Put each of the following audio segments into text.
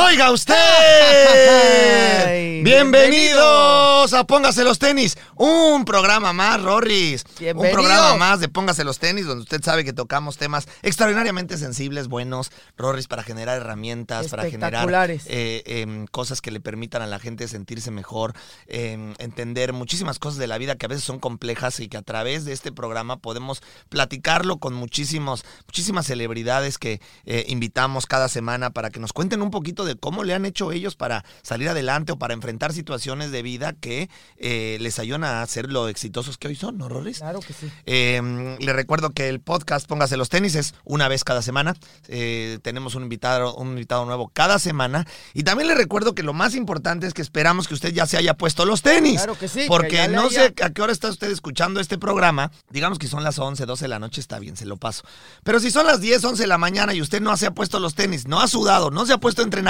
Oiga usted, Ay, bienvenidos a Póngase los tenis, un programa más, Rorris, un programa más de Póngase los tenis, donde usted sabe que tocamos temas extraordinariamente sensibles, buenos, Rorris, para generar herramientas, para generar eh, em, cosas que le permitan a la gente sentirse mejor, em, entender muchísimas cosas de la vida que a veces son complejas y que a través de este programa podemos platicarlo con muchísimos, muchísimas celebridades que eh, invitamos cada semana para que nos cuenten un poquito de cómo le han hecho ellos para salir adelante o para enfrentar situaciones de vida que eh, les ayudan a ser lo exitosos que hoy son, ¿no, Rorris? Claro que sí. Eh, le recuerdo que el podcast Póngase los tenis es una vez cada semana. Eh, tenemos un invitado, un invitado nuevo cada semana. Y también le recuerdo que lo más importante es que esperamos que usted ya se haya puesto los tenis. Claro que sí, que Porque no haya- sé a qué hora está usted escuchando este programa. Digamos que son las 11, 12 de la noche, está bien, se lo paso. Pero si son las 10, 11 de la mañana y usted no se ha puesto los tenis, no ha sudado, no se ha puesto a entrenar,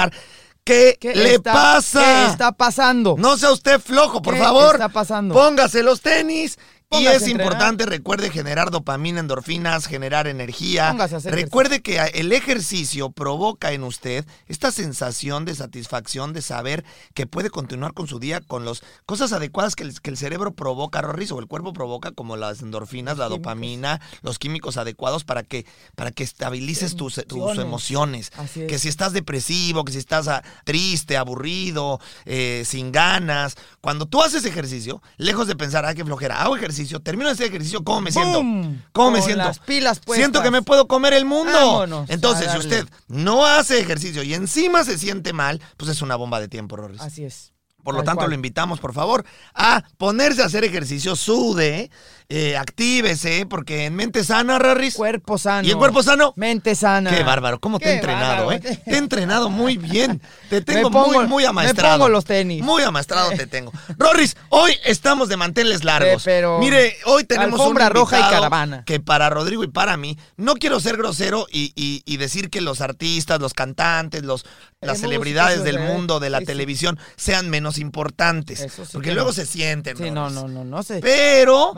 ¿qué, ¿Qué le está- pasa? ¿Qué está pasando? No sea usted flojo, por ¿Qué favor. está pasando? Póngase los tenis. Y es importante, recuerde generar dopamina, endorfinas, generar energía. Recuerde que el ejercicio provoca en usted esta sensación de satisfacción de saber que puede continuar con su día con las cosas adecuadas que el, que el cerebro provoca, Rorris, o el cuerpo provoca, como las endorfinas, la químicos. dopamina, los químicos adecuados para que, para que estabilices tus, tus Emociones. es. Que si estás depresivo, que si estás ah, triste, aburrido, eh, sin ganas. Cuando tú haces ejercicio, lejos de pensar, ay, qué flojera, hago ejercicio, termino de hacer ejercicio, ¿cómo me siento? ¡Bum! ¿Cómo me Con siento? las pilas puestas. Siento que me puedo comer el mundo. Vámonos, Entonces, si usted no hace ejercicio y encima se siente mal, pues es una bomba de tiempo, Rorris. Así es. Por lo Tal tanto, cual. lo invitamos, por favor, a ponerse a hacer ejercicio, sude, eh, actívese, porque en mente sana, Rorris. Cuerpo sano. ¿Y el cuerpo sano? Mente sana. Qué bárbaro, cómo te he entrenado, bárbaro. ¿eh? Te he entrenado muy bien. Te tengo pongo- muy, muy me amaestrado. pongo los tenis. Muy amaestrado te tengo. Rorris, hoy estamos de manteles largos. Eh, pero- Mire, hoy tenemos un roja y caravana. Que para Rodrigo y para mí, no quiero ser grosero y, y- y decir que los artistas, los cantantes, los, las Eh, celebridades músicos, del eh, mundo de la sí, televisión sean menos importantes. Eso sí porque que luego no. se sienten. Sí, no, no, no, no sé. Pero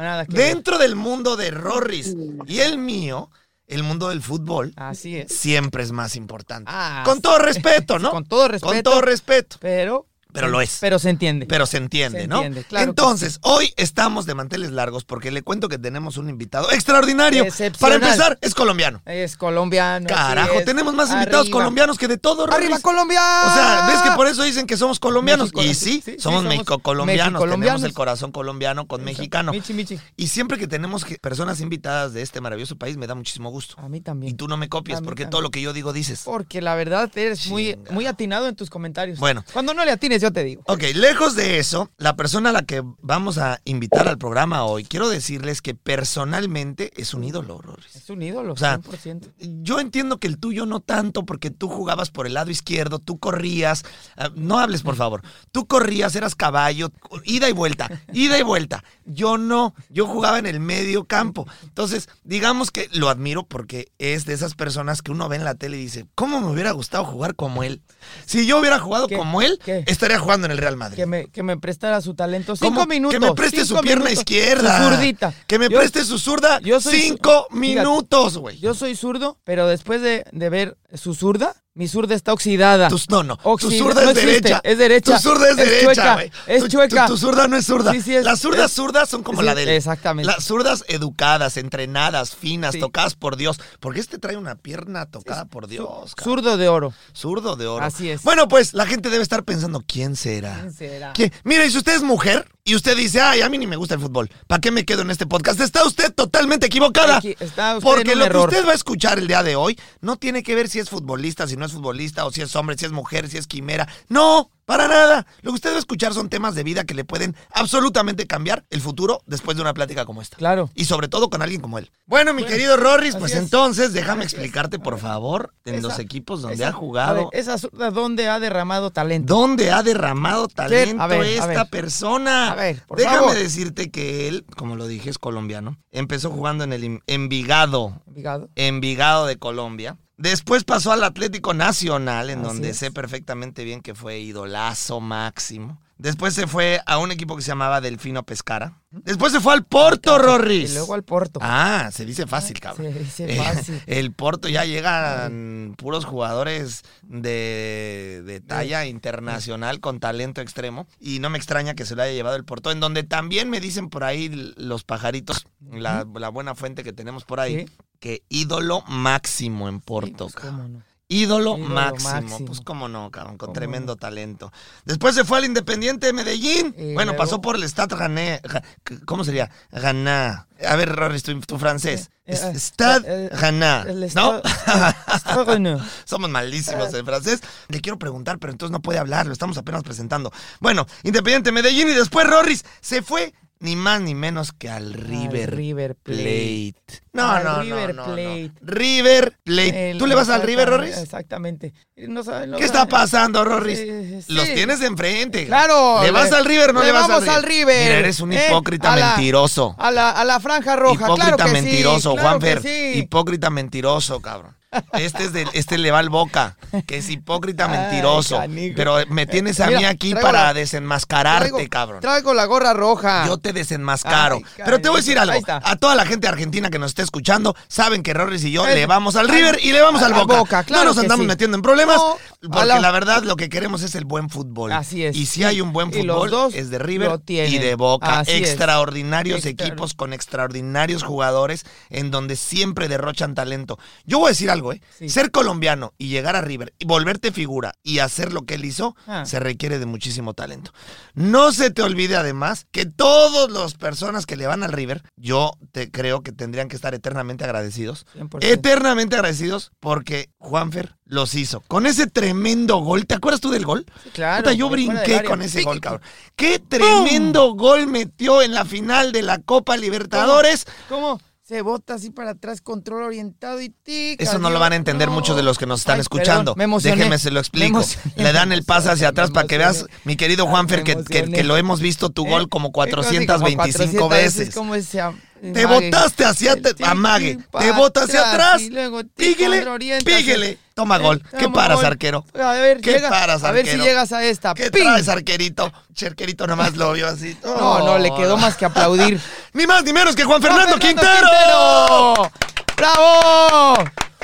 dentro del mundo de Rorris y el mío, el mundo del fútbol, Así es. siempre es más importante. Ah, con todo respeto, ¿no? Con todo respeto. Con todo respeto. Pero. Pero lo es. Pero se entiende. Pero se entiende, Se ¿no? entiende, claro Entonces, hoy estamos de manteles largos porque le cuento que tenemos un invitado extraordinario. Para empezar, es colombiano. Es colombiano. Carajo, es. tenemos más invitados colombianos que de todo, Rorris. ¡Arriba, Colombia! O sea, ¿ves que por eso dicen que somos colombianos? México, y sí, sí, sí, sí, somos somos mexico-colombianos, tenemos el corazón colombiano con mexicano. Michi, michi. Y siempre que tenemos personas invitadas de este maravilloso país, me da muchísimo gusto. A mí también. Y tú no me mí porque también. todo lo que yo digo dices. Porque la verdad eres muy, muy atinado en tus comentarios. Bueno. Cuando no le atines, yo te digo. Ok, lejos de eso, la persona a la que vamos a invitar al programa hoy, quiero decirles que personalmente es un ídolo, Rorris. Es un ídolo, O sea, 100%. Yo entiendo que el tuyo no tanto, porque tú jugabas por el lado izquierdo, tú corrías. ah, no hables, por favor. Tú corrías, eras caballo, ida y vuelta, ida y vuelta. Yo no, yo jugaba en el medio campo. Entonces, digamos que lo admiro porque es de esas personas que uno ve en la tele y dice, ¿cómo me hubiera gustado jugar como él? Si yo hubiera jugado ¿Qué? como él, ¿Qué? estaría jugando en el Real Madrid. Que me, que me prestara su talento. ¿Cómo? Cinco minutos. Que me preste su pierna minutos. izquierda. Su zurdita. Que me Yo- preste su zurda. yo soy cinco Fíjate, minutos, güey. Yo soy zurdo, pero después de, de ver su zurda, Mi zurda está oxidada. Tu- no, no. Tu Oxida- zurda no es existe, derecha. es derecha. Tu zurda es, Es derecha, güey. es Tu- chueca. Tu, tu zurda no es zurda. Sí, sí, es- Las zurdas zurdas son como sí, la del. exactamente. Las zurdas educadas, entrenadas, finas, tocadas por Dios. Porque este trae una pierna tocada por Dios. cabrón. Zurdo de oro. Zurdo de oro. Así es. Bueno, pues la gente debe estar pensando, ¿quién será? ¿Quién será? ¿Quién? Mira, y si usted es mujer y usted dice, ay, a mí ni me gusta el fútbol, ¿para qué me quedo en este podcast? Está usted totalmente equivocada. Aquí está usted porque en un lo error. que usted va a escuchar el día de hoy no tiene que ver si es futbolista, si no es futbolista, o si es hombre, si es mujer, si es quimera. No, para nada. Lo que usted va a escuchar son temas de vida que le pueden absolutamente cambiar el futuro después de una plática como esta. Claro. Y sobre todo con alguien como él. Bueno, mi querido Rorris, pues es. entonces déjame explicarte, por favor, en Esa- los equipos donde esa- ha jugado. ver, esa zurda, ¿dónde ha derramado talento? ¿Dónde ha derramado talento A ver, a esta ver. persona? A ver, por Déjame favor. decirte que él, como lo dije, es colombiano. Empezó jugando en el Envigado, Envigado. Envigado de Colombia. Después pasó al Atlético Nacional, en Así donde es. sé perfectamente bien que fue idolazo máximo. Después se fue a un equipo que se llamaba Delfino Pescara. Después se fue al Porto, Rorris. Y luego al Porto. Ah, se dice fácil, cabrón. Se dice Eh, fácil. El Porto ya llegan puros jugadores de, de talla internacional con talento extremo. Y no me extraña que se lo haya llevado el Porto, en donde también me dicen por ahí los pajaritos, la, la buena fuente que tenemos por ahí, Sí. Que ídolo máximo en Sí, Porto. pues, cabrón. cómo no. Ídolo, Ídolo máximo. máximo. Pues cómo no, cabrón, con tremendo talento. Después se fue al Independiente de Medellín. Y bueno, luego- pasó por el Stade Gané. Ga- ¿Cómo sería? Ganá. A ver, Roris, tu, tu francés. Eh, eh, Stade eh, eh, ¿No? Stade- Stade Gané. Somos malísimos en francés. Le quiero preguntar, pero entonces no puede hablar. Lo estamos apenas presentando. Bueno, Independiente de Medellín y después Roris se fue ni más ni menos que al River, River Plate. No, Al no, no, River no, no. Plate. River Plate. El- ¿Tú le vas al River, Roris? Exactamente. No saben, no ¿Qué está pasando, Rorris? Sí. Los tienes enfrente. Claro. ¿Le vas al River o no le, vas vamos al River? River. Mira, eres un ¿eh? hipócrita A la- mentiroso. A la, a la franja roja, Hipócrita claro que sí, mentiroso, claro Juanfer. sí. Hipócrita mentiroso, cabrón. Este es de, este le va al boca, que es hipócrita mentiroso. Pero me tienes a Mira, mí aquí para la- desenmascararte, Traigo- cabrón. Traigo la gorra roja. Yo te desenmascaro. Ay, Pero te voy a decir algo. A toda la gente argentina que nos esté escuchando, saben que Rorris y yo Es- le vamos al River y le vamos al Boca. Boca, claro no nos andamos sí. metiendo en problemas, No, porque la- verdad lo que queremos es el buen fútbol. Así es. Y si hay un buen fútbol, dos es de River y de Boca. Así. Extraordinarios Extra- equipos con extraordinarios jugadores en donde siempre derrochan talento. Yo voy a decir algo, ¿eh? Sí. Ser colombiano y llegar a River y volverte figura y hacer lo que él hizo, Ah. se requiere de muchísimo talento. No se te olvide además que todas las personas que le van al River, yo te creo que tendrían que estar eternamente agradecidos. 100%. Eternamente agradecidos porque Juanfer los hizo. Con ese tremendo gol. ¿Te acuerdas tú del gol? claro, Puta, yo brinqué con ese Sí, gol, cabrón. Qué tremendo gol metió en la final de la Copa Libertadores. ¿Cómo? Se bota así para atrás, control orientado y tic. Eso no lo van a entender muchos de los que nos están Ay, escuchando. me. Déjeme se lo explico. Le dan el pase hacia atrás para que veas, mi querido Ay, Juanfer, que, que- que lo hemos visto tu gol ¿Eh? como Sí, como 425 400 veces. ¿Cómo es ese Te botaste hacia tic, amague, te botas hacia atrás, y luego tic, píguele, píguele. Toma gol. ¿Qué paras, arquero? A ver, ¿Qué llega- paras, a ver si llegas a esta. ¿Qué traes, arquerito? Cherquerito nomás lo vio así. No, no, le quedó más que aplaudir. Ni más ni menos que Juan Fernando, ¡Juan Quintero. Quintero! ¡Bravo!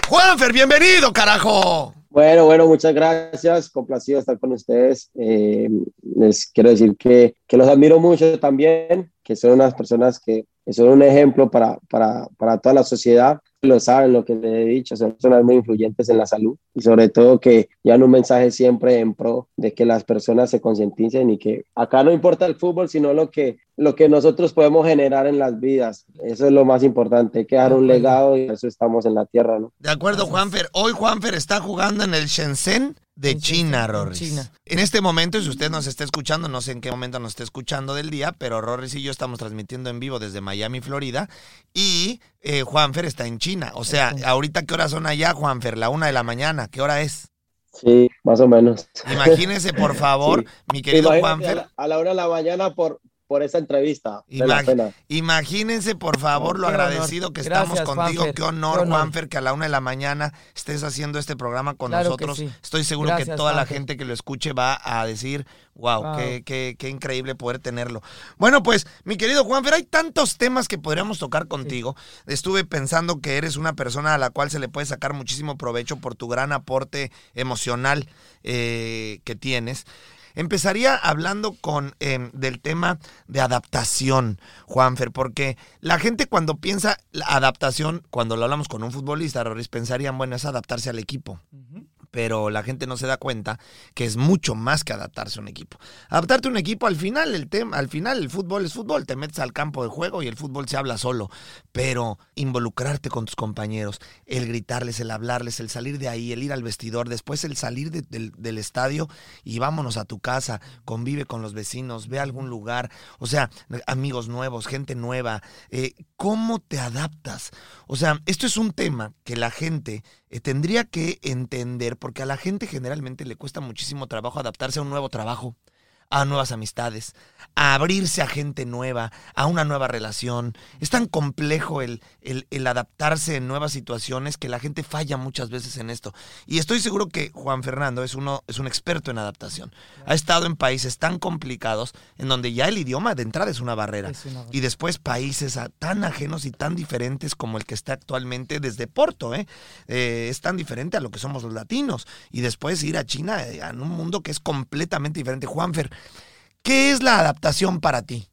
Juanfer, bienvenido, carajo. Bueno, bueno, muchas gracias. Complacido estar con ustedes. Eh, les quiero decir que, que los admiro mucho también, que son unas personas que, son un ejemplo para, para, para toda la sociedad. Lo saben lo que les he dicho, son personas muy influyentes en la salud y sobre todo que llevan un mensaje siempre en pro de que las personas se concienticen y que acá no importa el fútbol, sino lo que, lo que nosotros podemos generar en las vidas. Eso es lo más importante, hay que dejar un legado y eso estamos en la tierra, ¿no? De acuerdo, Juanfer. Hoy Juanfer está jugando en el Shenzhen de En China, Rorris. China. En este momento, si usted nos está escuchando, no sé en qué momento nos está escuchando del día, pero Rorris y yo estamos transmitiendo en vivo desde Miami, Florida, y eh, Juanfer está en China. O sea, ahorita qué horas son allá, Juanfer, la una de la mañana, ¿qué hora es? Sí, más o menos. Imagínese, por favor, Sí. mi querido Imagínate, Juanfer. A la, a la hora de la mañana por, por esa entrevista. De la imagínense, por favor, lo honor. agradecido que Gracias, estamos contigo. Juanfer. Qué honor. Juanfer, que a la una de la mañana estés haciendo este programa con Claro nosotros. sí. Estoy seguro que toda la gente que lo escuche va a decir, wow, Wow. Qué, qué- qué increíble poder tenerlo. Bueno, pues, mi querido Juanfer, hay tantos temas que podríamos tocar contigo. Estuve pensando que eres una persona a la cual se le puede sacar muchísimo provecho por tu gran aporte emocional eh, que tienes. Empezaría hablando con em, del tema de adaptación, Juanfer, porque la gente cuando piensa la adaptación, cuando lo hablamos con un futbolista, Roris, pensarían, bueno, es adaptarse al equipo. Pero la gente no se da cuenta que es mucho más que adaptarse a un equipo. Adaptarte a un equipo, al final el tema, al final el fútbol es fútbol, te metes al campo de juego y el fútbol se habla solo. Pero involucrarte con tus compañeros, el gritarles, el hablarles, el salir de ahí, el ir al vestidor, después el salir de- del, del estadio y vámonos a tu casa, convive con los vecinos, ve a algún lugar, o sea, amigos nuevos, gente nueva, eh, ¿cómo te adaptas? O sea, esto es un tema que la gente eh, tendría que entender porque a la gente generalmente le cuesta muchísimo trabajo adaptarse a un nuevo trabajo, a nuevas amistades, a abrirse a gente nueva, a una nueva relación. Es tan complejo el, el- el adaptarse en nuevas situaciones que la gente falla muchas veces en esto. Y estoy seguro que Juan Fernando es, uno, es un experto en adaptación. Ha estado en países tan complicados en donde ya el idioma de entrada es una barrera. Es una Y después países a- tan ajenos y tan diferentes como el que está actualmente desde Porto, ¿eh? Eh, es tan diferente a lo que somos los latinos. Y después ir a China, eh, en un mundo que es completamente diferente. Juanfer, ¿qué es la adaptación para ti?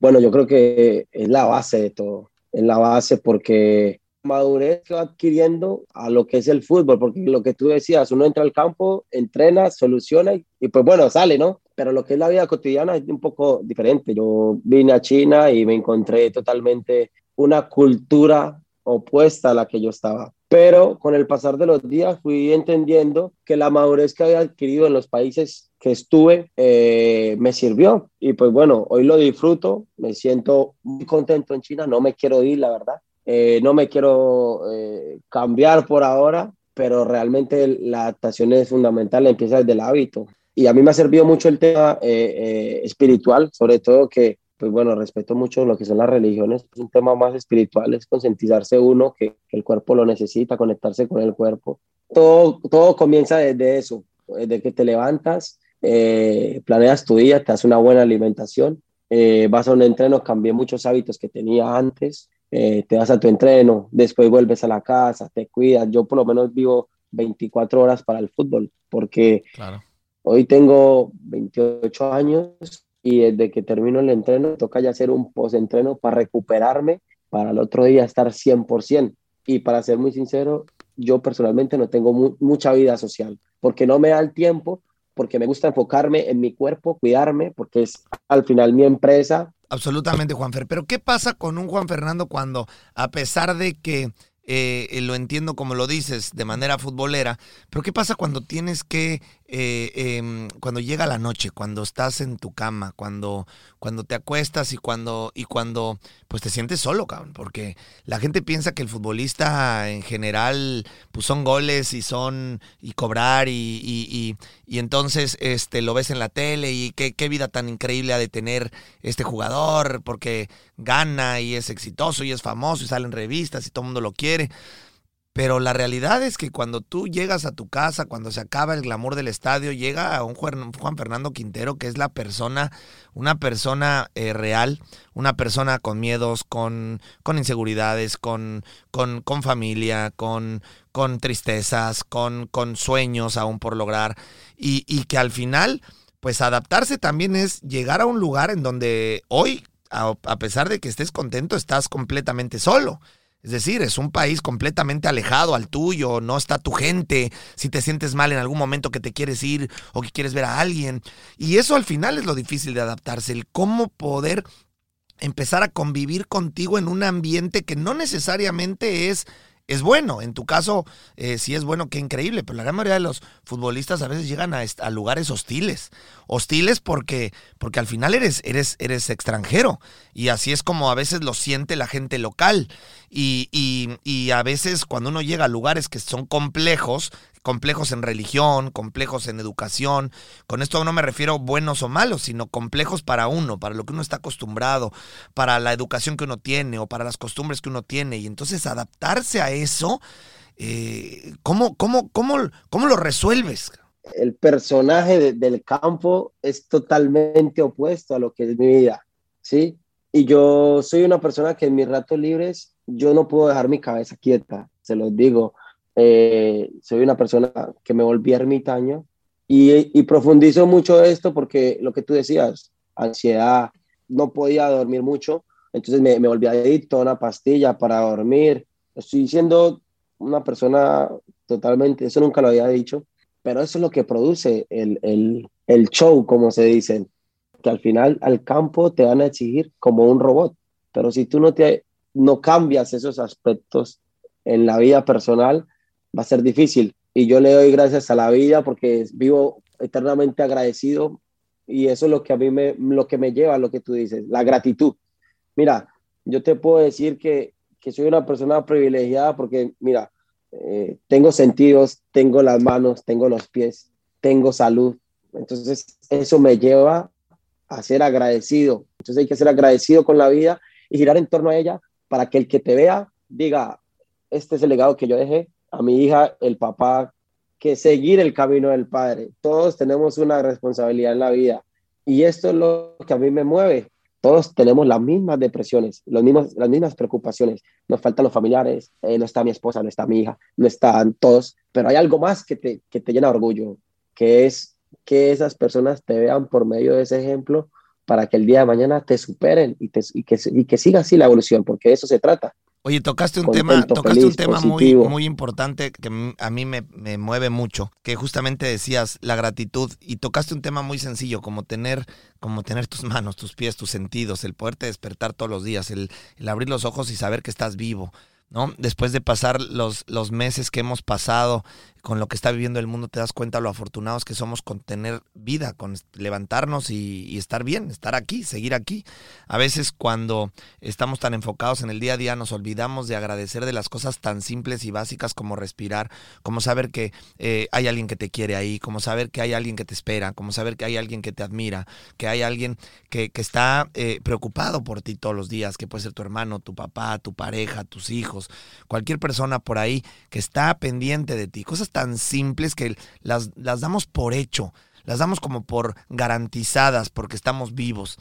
Bueno, yo creo que es la base de todo. Es la base porque madurez que va adquiriendo a lo que es el fútbol, porque lo que tú decías, uno entra al campo, entrena, soluciona y, y pues bueno, sale, ¿no? Pero lo que es la vida cotidiana es un poco diferente. Yo vine a China y me encontré totalmente una cultura opuesta a la que yo estaba. Pero con el pasar de los días fui entendiendo que la madurez que había adquirido en los países que estuve eh, me sirvió. Y pues bueno, hoy lo disfruto, me siento muy contento en China, no me quiero ir, la verdad. Eh, no me quiero eh, cambiar por ahora, pero realmente la adaptación es fundamental, empieza desde el hábito. Y a mí me ha servido mucho el tema eh, eh, espiritual, sobre todo que pues bueno, respeto mucho lo que son las religiones, es un tema más espiritual, es concientizarse uno que, que, el cuerpo lo necesita, conectarse con el cuerpo. Todo, todo comienza desde eso, desde que te levantas, eh, planeas tu día, te das una buena alimentación, eh, vas a un entreno, cambié muchos hábitos que tenía antes, eh, te vas a tu entreno, después vuelves a la casa, te cuidas, yo por lo menos vivo 24 horas para el fútbol, porque claro. hoy tengo 28 años y desde que termino el entreno, toca ya hacer un post-entreno para recuperarme, para el otro día estar 100%. Y para ser muy sincero, yo personalmente no tengo mu mucha vida social, porque no me da el tiempo, porque me gusta enfocarme en mi cuerpo, cuidarme, porque es al final mi empresa. Absolutamente, Juanfer. Pero ¿qué pasa con un Juan Fernando cuando, a pesar de que eh, lo entiendo como lo dices, de manera futbolera, pero ¿qué pasa cuando tienes que, eh, eh, cuando llega la noche, cuando estás en tu cama, cuando, cuando te acuestas y cuando, y cuando, pues te sientes solo, cabrón? Porque la gente piensa que el futbolista en general, pues son goles y son, y cobrar y, y, y, y entonces este, lo ves en la tele y qué, qué vida tan increíble ha de tener este jugador, porque gana y es exitoso y es famoso y sale en revistas y todo el mundo lo quiere. Pero la realidad es que cuando tú llegas a tu casa, cuando se acaba el glamour del estadio, llega a un Juan Fernando Quintero que es la persona, una persona eh, real, una persona con miedos, con, con inseguridades, con, con, con familia, con, con tristezas, con, con sueños aún por lograr. Y, y que al final, pues adaptarse también es llegar a un lugar en donde hoy, a, a pesar de que estés contento, estás completamente solo. Es decir, es un país completamente alejado al tuyo, no está tu gente, si te sientes mal en algún momento que te quieres ir o que quieres ver a alguien. Y eso al final es lo difícil de adaptarse, el cómo poder empezar a convivir contigo en un ambiente que no necesariamente es es bueno. En tu caso, eh, sí es bueno, qué increíble, pero la gran mayoría de los futbolistas a veces llegan a, a, lugares hostiles. Hostiles porque, porque al final eres, eres, eres extranjero. Y así es como a veces lo siente la gente local. Y, y, y a veces cuando uno llega a lugares que son complejos, complejos en religión, complejos en educación. Con esto no me refiero buenos o malos, sino complejos para uno, para lo que uno está acostumbrado, para la educación que uno tiene o para las costumbres que uno tiene. Y entonces adaptarse a eso, eh, ¿cómo, cómo, cómo, cómo lo resuelves? El personaje de- del campo es totalmente opuesto a lo que es mi vida, ¿sí? Y yo soy una persona que en mis ratos libres yo no puedo dejar mi cabeza quieta, se los digo. Eh, soy una persona que me volví ermitaño y, y profundizo mucho esto porque lo que tú decías, ansiedad, no podía dormir mucho, entonces me, me volví adicto a una pastilla para dormir. Estoy siendo una persona totalmente, eso nunca lo había dicho, pero eso es lo que produce el, el, el show, como se dicen, que al final al campo te van a exigir como un robot, pero si tú no, te, no cambias esos aspectos en la vida personal, va a ser difícil. Y yo le doy gracias a la vida porque vivo eternamente agradecido y eso es lo que a mí me, lo que me lleva lo que tú dices, la gratitud. Mira, yo te puedo decir que, que soy una persona privilegiada porque, mira, eh, tengo sentidos, tengo las manos, tengo los pies, tengo salud. Entonces, eso me lleva a ser agradecido. Entonces, hay que ser agradecido con la vida y girar en torno a ella para que el que te vea diga, este es el legado que yo dejé a mi hija, el papá, que seguir el camino del padre. Todos tenemos una responsabilidad en la vida y esto es lo que a mí me mueve. Todos tenemos las mismas depresiones, los mismos, las mismas preocupaciones. Nos faltan los familiares, eh, no está mi esposa, no está mi hija, no están todos, pero hay algo más que te, que te llena orgullo, que es que esas personas te vean por medio de ese ejemplo para que el día de mañana te superen y, y, que, y que siga así la evolución, porque de eso se trata. Oye, tocaste un Contento, tema, tocaste feliz, un tema muy, positivo. muy importante que a mí me, me mueve mucho, que justamente decías la gratitud y tocaste un tema muy sencillo, como tener, como tener tus manos, tus pies, tus sentidos, el poderte despertar todos los días, el, el abrir los ojos y saber que estás vivo, ¿no? Después de pasar los, los meses que hemos pasado con lo que está viviendo el mundo, te das cuenta lo afortunados que somos con tener vida, con levantarnos y, estar bien, estar aquí, seguir aquí. A veces cuando estamos tan enfocados en el día a día nos olvidamos de agradecer de las cosas tan simples y básicas como respirar, como saber que eh, hay alguien que te quiere ahí, como saber que hay alguien que te espera, como saber que hay alguien que te admira, que hay alguien que, que está eh, preocupado por ti todos los días, que puede ser tu hermano, tu papá, tu pareja, tus hijos, cualquier persona por ahí que está pendiente de ti. Cosas tan simples que las, las damos por hecho, las damos como por garantizadas porque estamos vivos.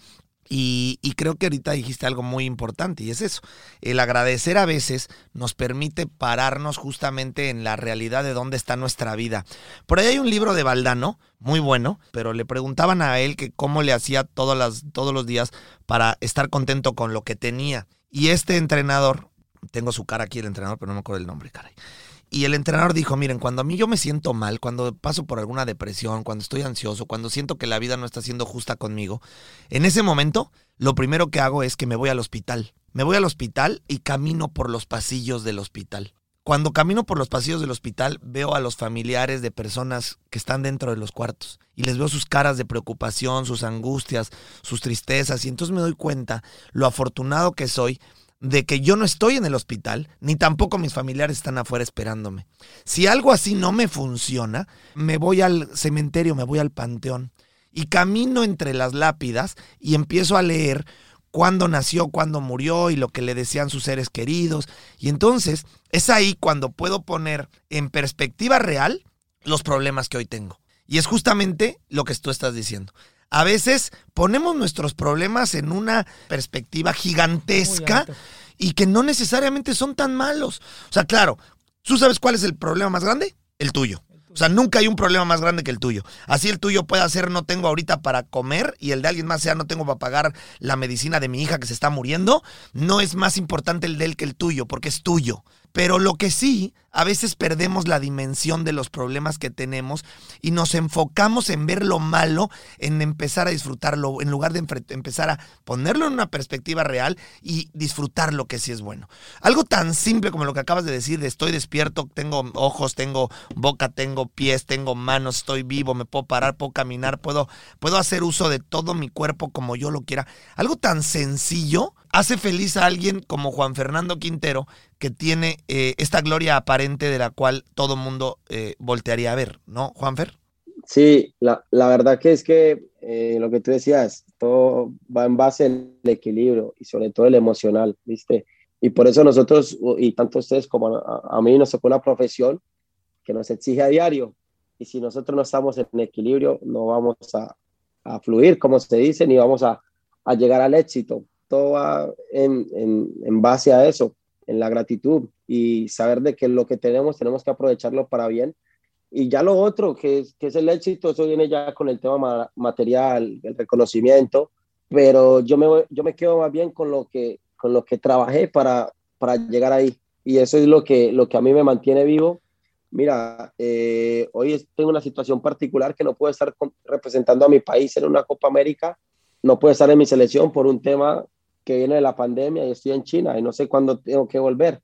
Y, creo que ahorita dijiste algo muy importante y es eso. El agradecer a veces nos permite pararnos justamente en la realidad de dónde está nuestra vida. Por ahí hay un libro de Valdano, muy bueno, pero le preguntaban a él que cómo le hacía todas las, todos los días para estar contento con lo que tenía. Y este entrenador, tengo su cara aquí el entrenador, pero no me acuerdo el nombre, caray. Y el entrenador dijo, miren, cuando a mí yo me siento mal, cuando paso por alguna depresión, cuando estoy ansioso, cuando siento que la vida no está siendo justa conmigo, en ese momento lo primero que hago es que me voy al hospital. Me voy al hospital y camino por los pasillos del hospital. Cuando camino por los pasillos del hospital veo a los familiares de personas que están dentro de los cuartos y les veo sus caras de preocupación, sus angustias, sus tristezas y entonces me doy cuenta lo afortunado que soy de que yo no estoy en el hospital, ni tampoco mis familiares están afuera esperándome. Si algo así no me funciona, me voy al cementerio, me voy al panteón y camino entre las lápidas y empiezo a leer cuándo nació, cuándo murió y lo que le decían sus seres queridos. Y entonces es ahí cuando puedo poner en perspectiva real los problemas que hoy tengo. Y es justamente lo que tú estás diciendo. A veces ponemos nuestros problemas en una perspectiva gigantesca y que no necesariamente son tan malos. O sea, claro, ¿tú sabes cuál es el problema más grande? El tuyo. O sea, nunca hay un problema más grande que el tuyo. Así el tuyo puede ser no tengo ahorita para comer y el de alguien más sea no tengo para pagar la medicina de mi hija que se está muriendo. No es más importante el de él que el tuyo, porque es tuyo. Pero lo que sí, a veces perdemos la dimensión de los problemas que tenemos y nos enfocamos en ver lo malo, en empezar a disfrutarlo, en lugar de empezar a ponerlo en una perspectiva real y disfrutar lo que sí es bueno. Algo tan simple como lo que acabas de decir, de estoy despierto, tengo ojos, tengo boca, tengo pies, tengo manos, estoy vivo, me puedo parar, puedo caminar, puedo, puedo hacer uso de todo mi cuerpo como yo lo quiera. Algo tan sencillo hace feliz a alguien como Juan Fernando Quintero, que tiene eh, esta gloria aparente de la cual todo mundo eh, voltearía a ver, ¿no, Juanfer? Sí, la, la verdad que es que eh, lo que tú decías, todo va en base al equilibrio y sobre todo el emocional, ¿viste? Y por eso nosotros, y tanto ustedes como a, mí, nos tocó una profesión que nos exige a diario. Y si nosotros no estamos en equilibrio, no vamos a, a fluir, como se dice, ni vamos a, a llegar al éxito. Todo va en, en, en, base a eso, en la gratitud y saber de que lo que tenemos tenemos que aprovecharlo para bien. Y ya lo otro, que es, que es el éxito, eso viene ya con el tema ma material, el reconocimiento, pero yo me, yo me quedo más bien con lo que, con lo que trabajé para, para llegar ahí. Y eso es lo que, lo que a mí me mantiene vivo. Mira, eh, hoy tengo una situación particular que no puedo estar representando a mi país en una Copa América, no puedo estar en mi selección por un tema que viene de la pandemia y estoy en China y no sé cuándo tengo que volver.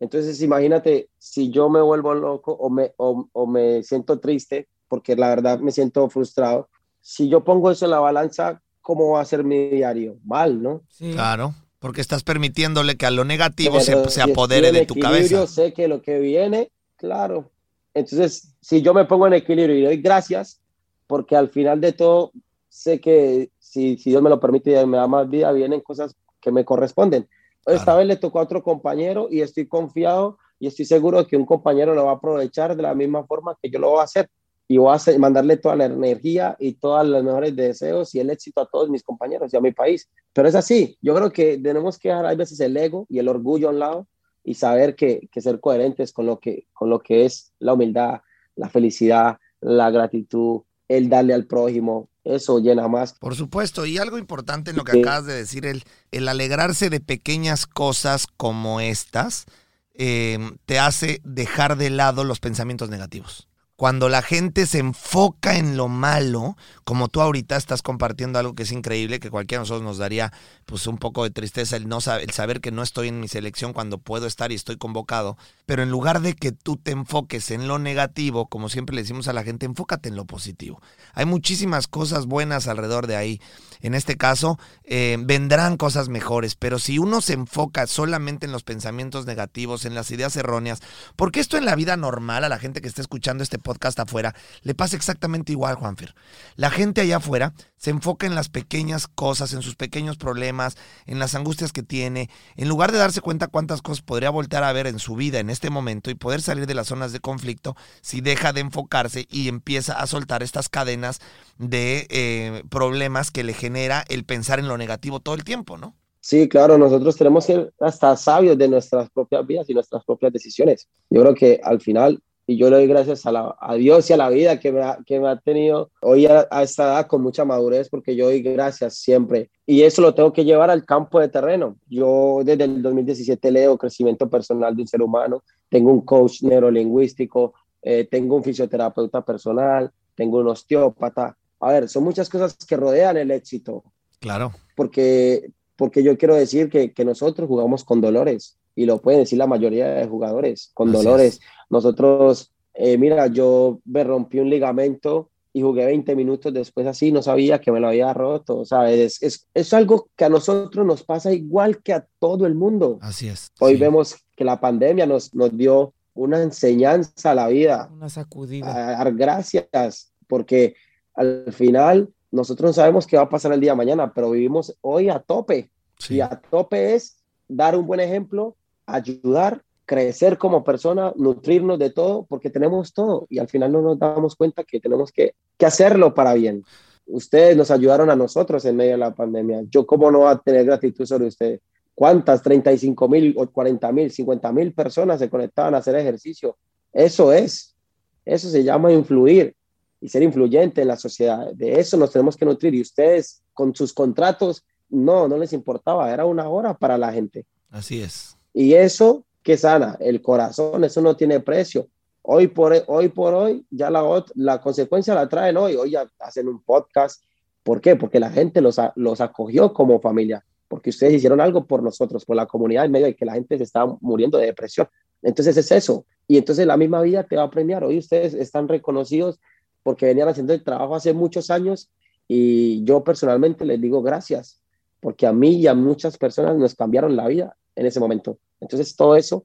Entonces, imagínate si yo me vuelvo loco o me, o, o me siento triste, porque la verdad me siento frustrado. Si yo pongo eso en la balanza, ¿cómo va a ser mi diario? Mal, ¿no? Sí. Claro, porque estás permitiéndole que a lo negativo se, se, apodere de tu cabeza. Sé que lo que viene, claro. Entonces, si yo me pongo en equilibrio y doy gracias, porque al final de todo, sé que si, si Dios me lo permite y me da más vida, vienen cosas que me corresponden. Claro. Esta vez le tocó a otro compañero y estoy confiado y estoy seguro de que un compañero lo va a aprovechar de la misma forma que yo lo voy a hacer y voy a hacer, mandarle toda la energía y todos los mejores deseos y el éxito a todos mis compañeros y a mi país. Pero es así, yo creo que tenemos que dejar a veces el ego y el orgullo a un lado y saber que, que ser coherentes con lo que, con lo que es la humildad, la felicidad, la gratitud, el darle al prójimo, eso llena más. Por supuesto, y algo importante en lo que sí. acabas de decir, el, el, alegrarse de pequeñas cosas como estas, eh, te hace dejar de lado los pensamientos negativos cuando la gente se enfoca en lo malo, como tú ahorita estás compartiendo algo que es increíble, que cualquiera de nosotros nos daría pues un poco de tristeza el no saber, el saber que no estoy en mi selección cuando puedo estar y estoy convocado, pero en lugar de que tú te enfoques en lo negativo, como siempre le decimos a la gente, enfócate en lo positivo. Hay muchísimas cosas buenas alrededor de ahí. En este caso, eh, vendrán cosas mejores, pero si uno se enfoca solamente en los pensamientos negativos, en las ideas erróneas, porque esto en la vida normal, a la gente que está escuchando este podcast afuera, le pasa exactamente igual, Juanfer. La gente allá afuera se enfoca en las pequeñas cosas, en sus pequeños problemas, en las angustias que tiene, en lugar de darse cuenta cuántas cosas podría voltear a ver en su vida en este momento y poder salir de las zonas de conflicto, si deja de enfocarse y empieza a soltar estas cadenas de eh, problemas que le genera el pensar en lo negativo todo el tiempo, ¿no? Sí, claro, nosotros tenemos que ser hasta sabios de nuestras propias vidas y nuestras propias decisiones. Yo creo que al final y yo le doy gracias a, la, a, Dios y a la vida que me ha, que me ha tenido hoy a, a, esta edad con mucha madurez, porque yo doy gracias siempre. Y eso lo tengo que llevar al campo de terreno. Yo desde el 2017 leo crecimiento personal de un ser humano, tengo un coach neurolingüístico, eh, tengo un fisioterapeuta personal, tengo un osteópata. A ver, son muchas cosas que rodean el éxito. Claro. Porque, porque yo quiero decir que, que nosotros jugamos con dolores y lo pueden decir la mayoría de jugadores, con Así dolores. Es. Nosotros, eh, mira, yo me rompí un ligamento y jugué 20 minutos después así, no sabía que me lo había roto, sea, es, es, es, algo que a nosotros nos pasa igual que a todo el mundo. Así es. Hoy sí. vemos que la pandemia nos, nos dio una enseñanza a la vida. Una sacudida. A dar gracias, porque al final nosotros no sabemos qué va a pasar el día de mañana, pero vivimos hoy a tope. Sí. Y a tope es dar un buen ejemplo, ayudar, crecer como persona, nutrirnos de todo, porque tenemos todo y al final no nos damos cuenta que tenemos que, que hacerlo para bien. Ustedes nos ayudaron a nosotros en medio de la pandemia. Yo, ¿cómo no voy a tener gratitud sobre ustedes? ¿Cuántas? 35 mil, 40 mil, 50 mil personas se conectaban a hacer ejercicio. Eso es. Eso se llama influir y ser influyente en la sociedad. De eso nos tenemos que nutrir. Y ustedes, con sus contratos, no, no les importaba. Era una hora para la gente. Así es. Y eso que sana el corazón, eso no tiene precio. Hoy por hoy, por hoy ya la, la consecuencia la traen hoy. Hoy ya hacen un podcast. ¿Por qué? Porque la gente los, los acogió como familia. Porque ustedes hicieron algo por nosotros, por la comunidad en medio de que la gente se estaba muriendo de depresión. Entonces es eso. Y entonces la misma vida te va a premiar. Hoy ustedes están reconocidos porque venían haciendo el trabajo hace muchos años y yo personalmente les digo gracias porque a mí y a muchas personas nos cambiaron la vida en ese momento. Entonces todo eso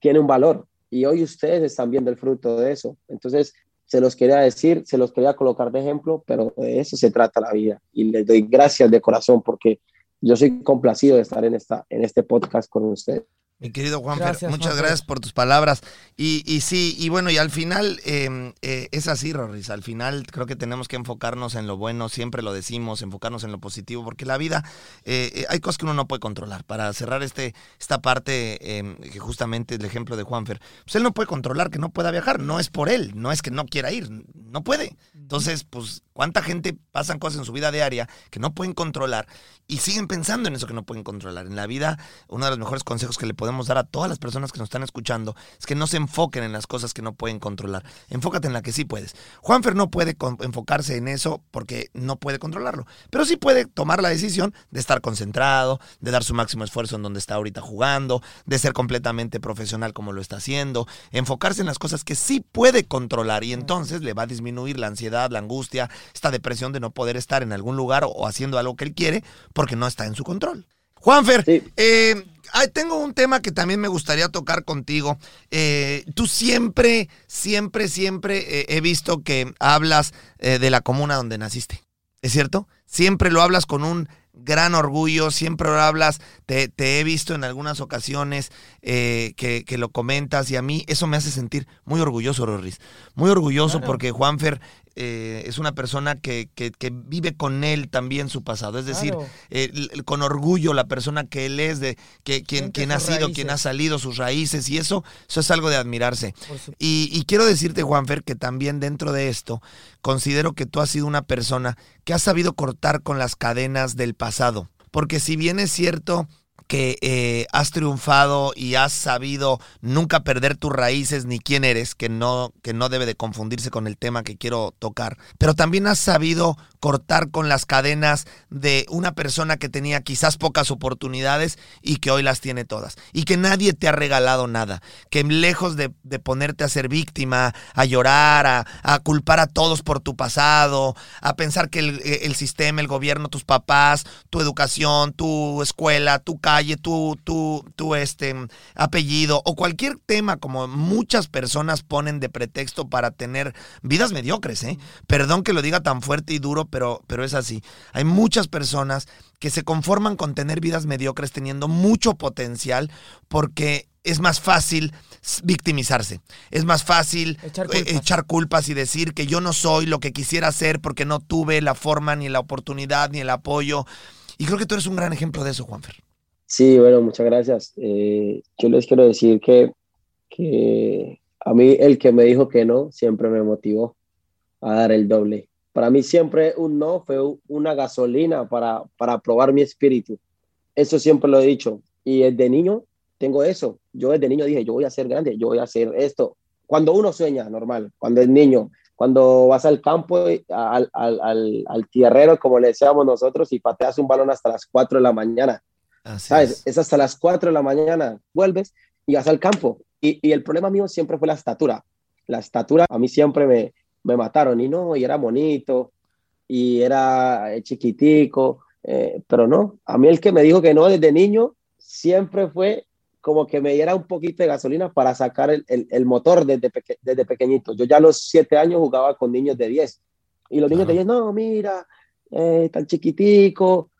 tiene un valor y hoy ustedes están viendo el fruto de eso. Entonces se los quería decir, se los quería colocar de ejemplo, pero de eso se trata la vida y les doy gracias de corazón porque yo soy complacido de estar en, esta, en este podcast con ustedes. Mi querido Juanfer, Gracias, muchas Juanfer. gracias por tus palabras. Y, y sí, y bueno, y al final eh, eh, es así, Rorris. Al final creo que tenemos que enfocarnos en lo bueno, siempre lo decimos, enfocarnos en lo positivo, porque la vida, eh, eh, hay cosas que uno no puede controlar. Para cerrar este, esta parte, eh, que justamente es el ejemplo de Juanfer, pues él no puede controlar que no pueda viajar. No es por él, no es que no quiera ir, no puede. Entonces, pues, ¿cuánta gente pasan cosas en su vida diaria que no pueden controlar y siguen pensando en eso que no pueden controlar? En la vida, uno de los mejores consejos que le podemos dar a todas las personas que nos están escuchando es que no se enfoquen en las cosas que no pueden controlar. Enfócate en la que sí puedes. Juanfer no puede enfocarse en eso porque no puede controlarlo, pero sí puede tomar la decisión de estar concentrado, de dar su máximo esfuerzo en donde está ahorita jugando, de ser completamente profesional como lo está haciendo, enfocarse en las cosas que sí puede controlar y entonces le va a disminuir la ansiedad, la angustia, esta depresión de no poder estar en algún lugar o, haciendo algo que él quiere porque no está en su control. Juanfer, Sí. eh, tengo un tema que también me gustaría tocar contigo. Eh, tú siempre, siempre, siempre eh, he visto que hablas eh, de la comuna donde naciste. ¿Es cierto? Siempre lo hablas con un gran orgullo, siempre lo hablas, te, te he visto en algunas ocasiones eh, que, que lo comentas y a mí eso me hace sentir muy orgulloso, Rorris. Muy orgulloso Claro. porque Juanfer eh, es una persona que, que- que vive con él también su pasado. Es decir, Claro. eh, con orgullo la persona que él es, de que, quien, quien ha sido, quien ha salido, sus raíces, y eso, eso es algo de admirarse. Y, y quiero decirte, Juanfer, que también dentro de esto, considero que tú has sido una persona que ha sabido cortar con las cadenas del pasado. Porque si bien es cierto que eh, has triunfado y has sabido nunca perder tus raíces ni quién eres, que no, que no debe de confundirse con el tema que quiero tocar, pero también has sabido cortar con las cadenas de una persona que tenía quizás pocas oportunidades y que hoy las tiene todas. Y que nadie te ha regalado nada. Que lejos de, de ponerte a ser víctima, a llorar, a, culpar a todos por tu pasado, a pensar que el, el sistema, el gobierno, tus papás, tu educación, tu escuela, tu calle, tu, tu, tu este, apellido o cualquier tema como muchas personas ponen de pretexto para tener vidas mediocres, ¿eh? Perdón que lo diga tan fuerte y duro, pero, pero es así. Hay muchas personas que se conforman con tener vidas mediocres teniendo mucho potencial porque es más fácil victimizarse. Es más fácil Echar eh, culpas. echar culpas y decir que yo no soy lo que quisiera ser porque no tuve la forma, ni la oportunidad, ni el apoyo. Y creo que tú eres un gran ejemplo de eso, Juanfer. Sí, bueno, muchas gracias. Eh, yo les quiero decir que, que a mí el que me dijo que no siempre me motivó a dar el doble. Para mí siempre un no fue una gasolina para, para probar mi espíritu. Eso siempre lo he dicho. Y desde niño tengo eso. Yo desde niño dije, yo voy a ser grande, yo voy a hacer esto. Cuando uno sueña, normal, cuando es niño, cuando vas al campo, y- al, al, al, al tierrero, como le decíamos nosotros, y pateas un balón hasta las 4 de la mañana. Así ¿sabes? es. Es hasta las 4 de la mañana, vuelves y vas al campo. Y, y el problema mío siempre fue la estatura. La estatura a mí siempre me, me mataron y no, y era bonito y era eh, chiquitico, eh, pero no, a mí el que me dijo que no desde niño siempre fue como que me diera un poquito de gasolina para sacar el, el- el motor desde, peque- desde pequeñito. Yo ya a los 7 años jugaba con niños de 10 y los niños de 10, no, mira, eh, tan chiquitico,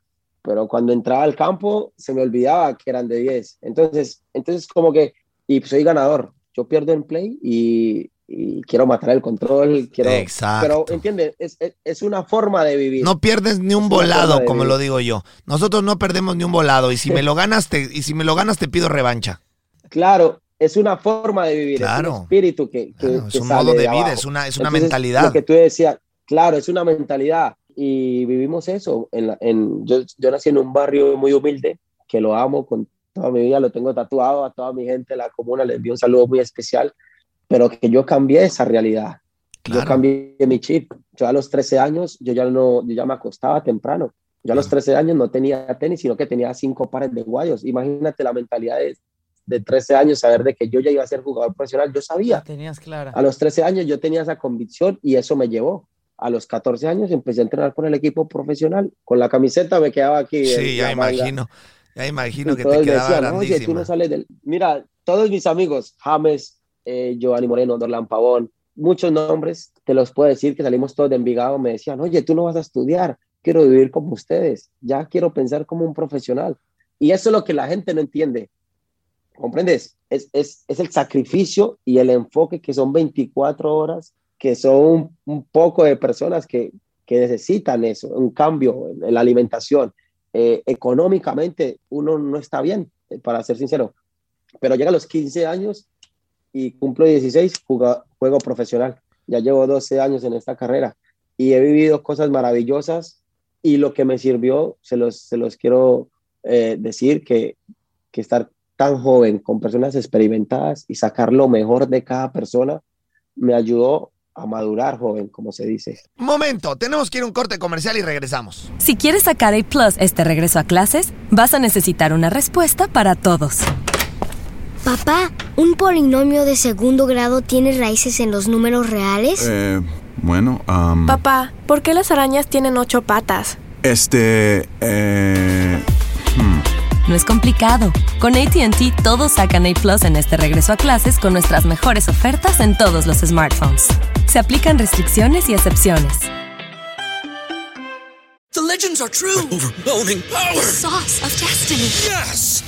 pero cuando entraba al campo se me olvidaba que eran de 10. Entonces, entonces como que, y soy ganador, yo pierdo en play y, y quiero matar el control, quiero... Exacto. Pero, ¿entiendes? Es, es, es una forma de vivir. No pierdes ni un Es volado, de como vivir. lo digo yo. Nosotros no perdemos ni un volado. Y si me lo ganas, te, y si me lo ganas, te pido revancha. Claro, es una forma de vivir, es Claro. un espíritu que, que, Claro, es que un sale modo de vida, abajo. es una, es una Entonces, mentalidad. Lo que tú decías, claro, es una mentalidad. Y vivimos eso. En la- en, yo, yo nací en un barrio muy humilde, que lo amo con toda mi vida, lo tengo tatuado a toda mi gente de la comuna, les envío un saludo muy especial, pero que yo cambié esa realidad. Yo Claro. cambié mi chip. Yo a los 13 años, yo ya, no, yo ya me acostaba temprano. Yo a los Claro. 13 años no tenía tenis, sino que tenía cinco pares de guayos. Imagínate la mentalidad de, de 13 años, saber de que yo ya iba a ser jugador profesional. Yo sabía. tenías clara. A los 13 años yo tenía esa convicción y eso me llevó. A los 14 años empecé a entrenar con el equipo profesional. Con la camiseta me quedaba aquí. Sí, ya imagino. Ya imagino que te quedaba decían, Oye, tú no sales del... Mira, todos mis amigos, James, eh, Giovanni Moreno, Dorlan Pavón, muchos nombres, te los puedo decir que salimos todos de Envigado, me decían, oye, tú no vas a estudiar, quiero vivir como ustedes, ya quiero pensar como un profesional. Y eso es lo que la gente no entiende. ¿Comprendes? Es, es, es el sacrificio y el enfoque que son 24 horas, que son un, poco de personas que, que, necesitan eso, un cambio en, la alimentación. Eh, económicamente uno no está bien, eh, para ser sincero, pero llega a los 15 años y cumplo 16, juego profesional. Ya llevo 12 años en esta carrera y he vivido cosas maravillosas y lo que me sirvió, se los, se los quiero eh, decir, que, que estar tan joven con personas experimentadas y sacar lo mejor de cada persona me ayudó a madurar joven, como se dice. Momento, tenemos que ir a un corte comercial y regresamos. Si quieres sacar A Plus este regreso a clases, vas a necesitar una respuesta para todos. Papá, ¿un polinomio de segundo grado tiene raíces en los números reales? Eh, bueno, um... Papá, ¿por qué las arañas tienen ocho patas? Este, eh... No es complicado. Con ATT todos sacan A Plus en este regreso a clases con nuestras mejores ofertas en todos los smartphones. Se aplican restricciones y excepciones. The legends are true. overwhelming power! sauce of destiny. Yes!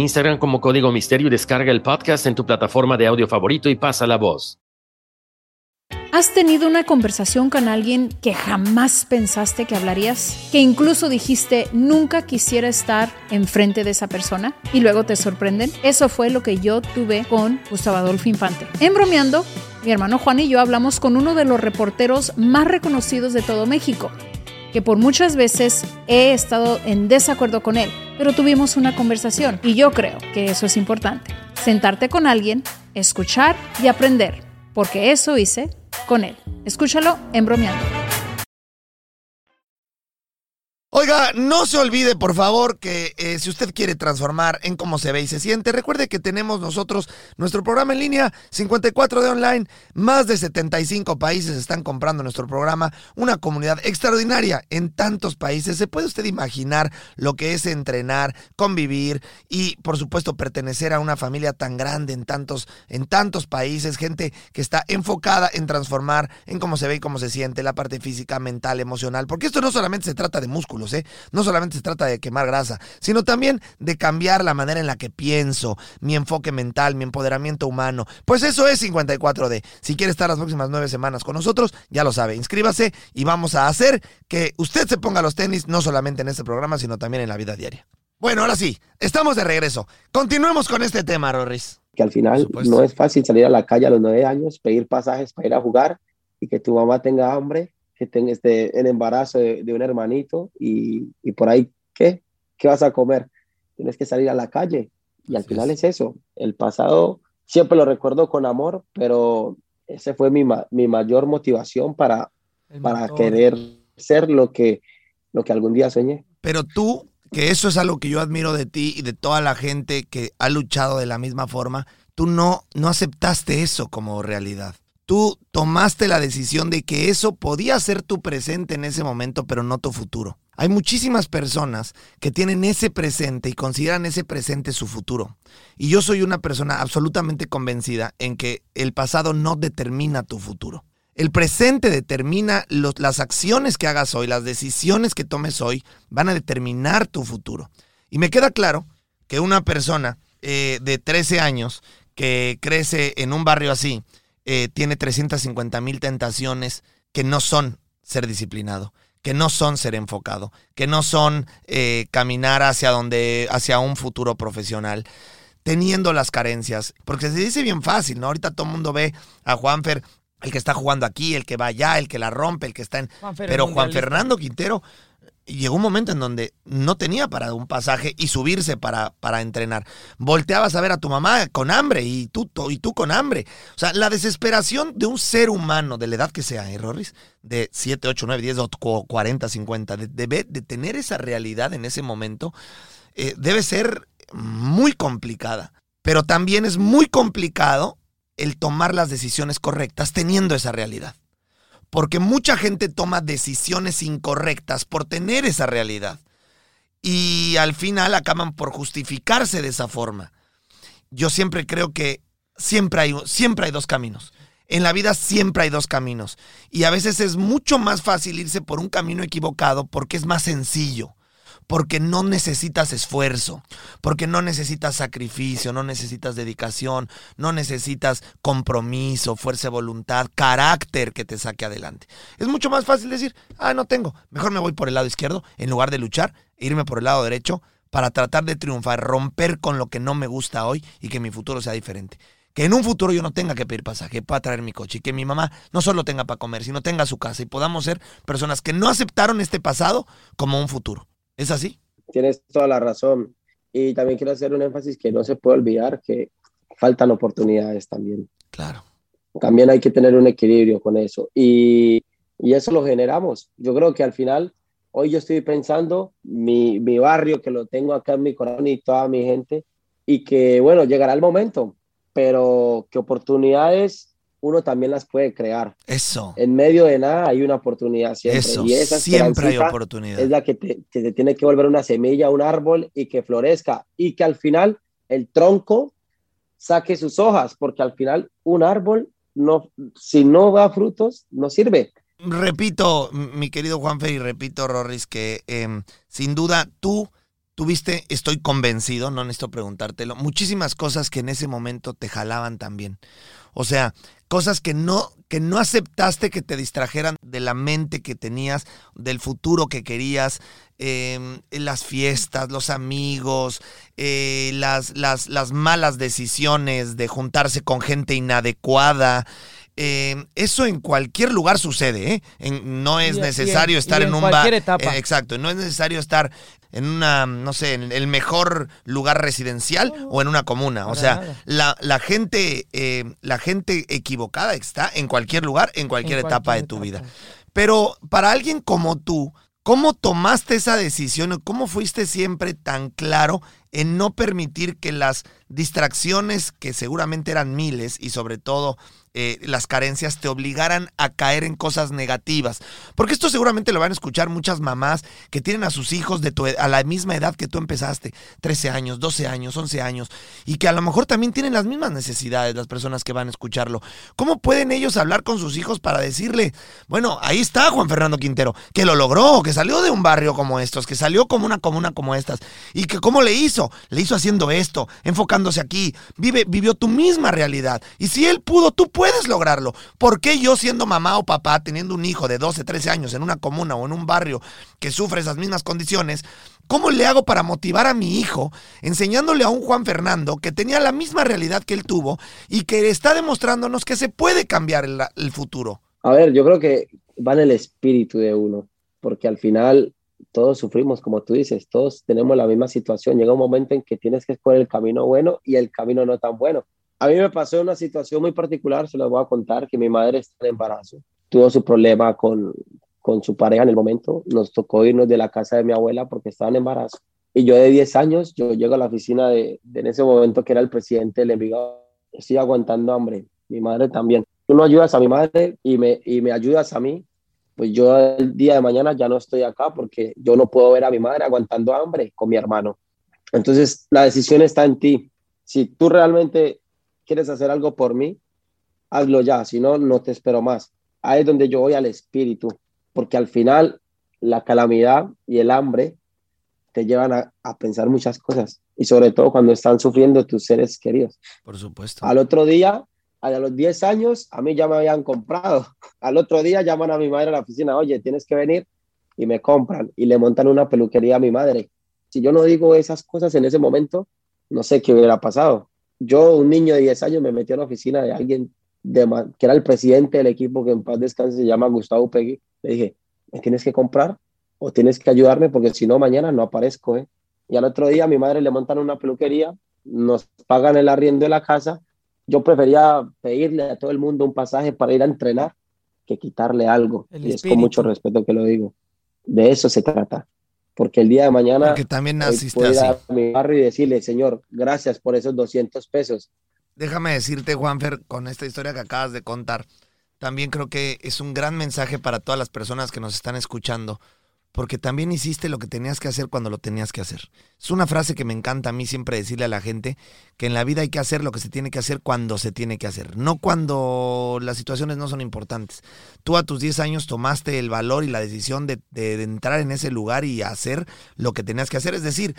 Instagram como Código Misterio y descarga el podcast en tu plataforma de audio favorito y pasa la voz. ¿Has tenido una conversación con alguien que jamás pensaste que hablarías? Que incluso dijiste nunca quisiera estar enfrente de esa persona y luego te sorprenden? Eso fue lo que yo tuve con Gustavo Adolfo Infante. En bromeando, mi hermano Juan y yo hablamos con uno de los reporteros más reconocidos de todo México que por muchas veces he estado en desacuerdo con él, pero tuvimos una conversación y yo creo que eso es importante. Sentarte con alguien, escuchar y aprender, porque eso hice con él. Escúchalo en bromeando. Oiga, no se olvide, por favor, que eh, si usted quiere transformar en cómo se ve y se siente, recuerde que tenemos nosotros nuestro programa en línea 54 de online. Más de 75 países están comprando nuestro programa. Una comunidad extraordinaria en tantos países. ¿Se puede usted imaginar lo que es entrenar, convivir y, por supuesto, pertenecer a una familia tan grande en tantos, en tantos países? Gente que está enfocada en transformar en cómo se ve y cómo se siente, la parte física, mental, emocional. Porque esto no solamente se trata de músculo ¿eh? No solamente se trata de quemar grasa, sino también de cambiar la manera en la que pienso, mi enfoque mental, mi empoderamiento humano. Pues eso es 54D. Si quiere estar las próximas nueve semanas con nosotros, ya lo sabe, inscríbase y vamos a hacer que usted se ponga los tenis, no solamente en este programa, sino también en la vida diaria. Bueno, ahora sí, estamos de regreso. Continuemos con este tema, Rorris. Que al final no es fácil salir a la calle a los nueve años, pedir pasajes para ir a jugar y que tu mamá tenga hambre que tenga este, el embarazo de, un hermanito y, y, por ahí, ¿qué? ¿Qué vas a comer? tienes que salir a la calle. Y al final es eso. El pasado siempre lo recuerdo con amor, pero ese fue mi, ma- mi mayor motivación para, para motor. querer ser lo que, lo que algún día soñé. Pero tú, que eso es algo que yo admiro de ti y de toda la gente que ha luchado de la misma forma, tú no, no aceptaste eso como realidad. Tú tomaste la decisión de que eso podía ser tu presente en ese momento, pero no tu futuro. Hay muchísimas personas que tienen ese presente y consideran ese presente su futuro. Y yo soy una persona absolutamente convencida en que el pasado no determina tu futuro. El presente determina las acciones que hagas hoy, las decisiones que tomes hoy van a determinar tu futuro. Y me queda claro que una persona eh, de 13 años que crece en un barrio así, eh, tiene 350 mil tentaciones que no son ser disciplinado, que no son ser enfocado, que no son eh, caminar hacia donde, hacia un futuro profesional, teniendo las carencias, porque se dice bien fácil, ¿no? Ahorita todo el mundo ve a Juanfer, el que está jugando aquí, el que va allá, el que la rompe, el que está en... Pero Juan. Fernando Quintero llegó un momento en donde no tenía para un pasaje y subirse para, para entrenar. Volteabas a ver a tu mamá con hambre y tú, y tú con hambre. O sea, la desesperación de un ser humano, de la edad que sea, ¿eh, Rorris? De 7, 8, 9, 10, o cu- 40, 50, de, de tener esa realidad en ese momento, eh, debe ser muy complicada. Pero también es muy complicado el tomar las decisiones correctas teniendo esa realidad. Porque mucha gente toma decisiones incorrectas por tener esa realidad. Y al final acaban por justificarse de esa forma. Yo siempre creo que siempre hay, siempre hay dos caminos. En la vida siempre hay dos caminos. Y a veces es mucho más fácil irse por un camino equivocado porque es más sencillo. Porque no necesitas esfuerzo, porque no necesitas sacrificio, no necesitas dedicación, no necesitas compromiso, fuerza de voluntad, carácter que te saque adelante. Es mucho más fácil decir, ah, no tengo, mejor me voy por el lado izquierdo en lugar de luchar e irme por el lado derecho para tratar de triunfar, romper con lo que no me gusta hoy y que mi futuro sea diferente. Que en un futuro yo no tenga que pedir pasaje para traer mi coche y que mi mamá no solo tenga para comer, sino tenga su casa y podamos ser personas que no aceptaron este pasado como un futuro. ¿Es así? Tienes toda la razón. Y también quiero hacer un énfasis que no se puede olvidar que faltan oportunidades también. Claro. También hay que tener un equilibrio con eso. Y, y eso lo generamos. Yo creo que al final, hoy yo estoy pensando mi, mi barrio, que lo tengo acá en mi corazón y toda mi gente, y que, bueno, llegará el momento, pero que oportunidades uno también las puede crear. Eso. En medio de nada hay una oportunidad siempre. Eso, y esa siempre hay oportunidad. Es la que te, que te tiene que volver una semilla, un árbol y que florezca y que al final el tronco saque sus hojas, porque al final un árbol, no, si no da frutos, no sirve. Repito, mi querido Juanfe, y repito, Rorris, que em, sin duda tú tuviste, estoy convencido, no necesito preguntártelo, muchísimas cosas que en ese momento te jalaban también. O sea, cosas que no, que no aceptaste que te distrajeran de la mente que tenías, del futuro que querías, em, las fiestas, los amigos, eh, las, las, las malas decisiones de juntarse con gente inadecuada. Eh, eso en cualquier lugar sucede, ¿eh? En- no es Y- necesario y estar en en, un cualquier bar. etapa. eh, exacto, no es necesario estar en una, no sé, en el mejor lugar residencial o en una comuna. O sea, nada. la, la gente, eh, la gente equivocada está en cualquier lugar, en cualquier En etapa cualquier de tu etapa. vida. Pero para alguien como tú, ¿cómo tomaste esa decisión o cómo fuiste siempre tan claro en no permitir que las distracciones, que seguramente eran miles, y sobre todo eh, las carencias, te obligaran a caer en cosas negativas? Porque esto seguramente lo van a escuchar muchas mamás que tienen a sus hijos de tu, ed- a la misma edad que tú empezaste, 13 años, 12 años, 11 años, y que a lo mejor también tienen las mismas necesidades las personas que van a escucharlo. ¿Cómo pueden ellos hablar con sus hijos para decirle, bueno, ahí está Juan Fernando Quintero, que lo logró, que salió de un barrio como estos, que salió como una comuna como estas, y que cómo le hizo? Le hizo haciendo esto, enfocándose aquí, vive, vivió tu misma realidad. Y si él pudo, tú puedes lograrlo. ¿Por qué yo siendo mamá o papá, teniendo un hijo de 12, 13 años en una comuna o en un barrio que sufre esas mismas condiciones, ¿Cómo le hago para motivar a mi hijo enseñándole a un Juan Fernando que tenía la misma realidad que él tuvo y que está demostrándonos que se puede cambiar el, el futuro? A ver, yo creo que va en el espíritu de uno, porque al final todos sufrimos, como tú dices, todos tenemos la misma situación. Llega un momento en que tienes que escoger el camino bueno y el camino no tan bueno. A mí me pasó una situación muy particular, se lo voy a contar, que mi madre está en embarazo. Tuvo su problema con, con su pareja en el momento. Nos tocó irnos de la casa de mi abuela porque estaba en embarazo. Y yo de 10 años, yo llego a la oficina de, de en ese momento que era el presidente del Envigado. Estoy aguantando hambre. Mi madre también. Tú no ayudas a mi madre y me, y me ayudas a mí. Pues yo el día de mañana ya no estoy acá porque yo no puedo ver a mi madre aguantando hambre con mi hermano. Entonces la decisión está en ti. Si tú realmente quieres hacer algo por mí, hazlo ya. Si no, no te espero más. Ahí es donde yo voy al espíritu. Porque al final la calamidad y el hambre te llevan a, a, pensar muchas cosas y sobre todo cuando están sufriendo tus seres queridos. Por supuesto. Al otro día, a los 10 años, a mí ya me habían comprado. Al otro día llaman a mi madre a la oficina, oye, tienes que venir y me compran y le montan una peluquería a mi madre. Si yo no digo esas cosas en ese momento, no sé qué hubiera pasado. Yo, un niño de 10 años, me metí a la oficina de alguien de, que era el presidente del equipo que en paz descanse se llama Gustavo Pegui. Le dije, ¿me tienes que comprar? o tienes que ayudarme porque si no, mañana no aparezco. ¿eh? Y al otro día a mi madre le montan una peluquería, nos pagan el arriendo de la casa. Yo prefería pedirle a todo el mundo un pasaje para ir a entrenar que quitarle algo. El y es con mucho respeto que lo digo. De eso se trata. Porque el día de mañana Porque también naciste así. a mi barrio y decirle, Señor, gracias por esos 200 pesos. Déjame decirte, Juanfer, con esta historia que acabas de contar, también creo que es un gran mensaje para todas las personas que nos están escuchando porque también hiciste lo que tenías que hacer cuando lo tenías que hacer. Es una frase que me encanta a mí siempre decirle a la gente, que en la vida hay que hacer lo que se tiene que hacer cuando se tiene que hacer, no cuando las situaciones no son importantes. Tú a tus 10 años tomaste el valor y la decisión de, de, de entrar en ese lugar y hacer lo que tenías que hacer, es decir,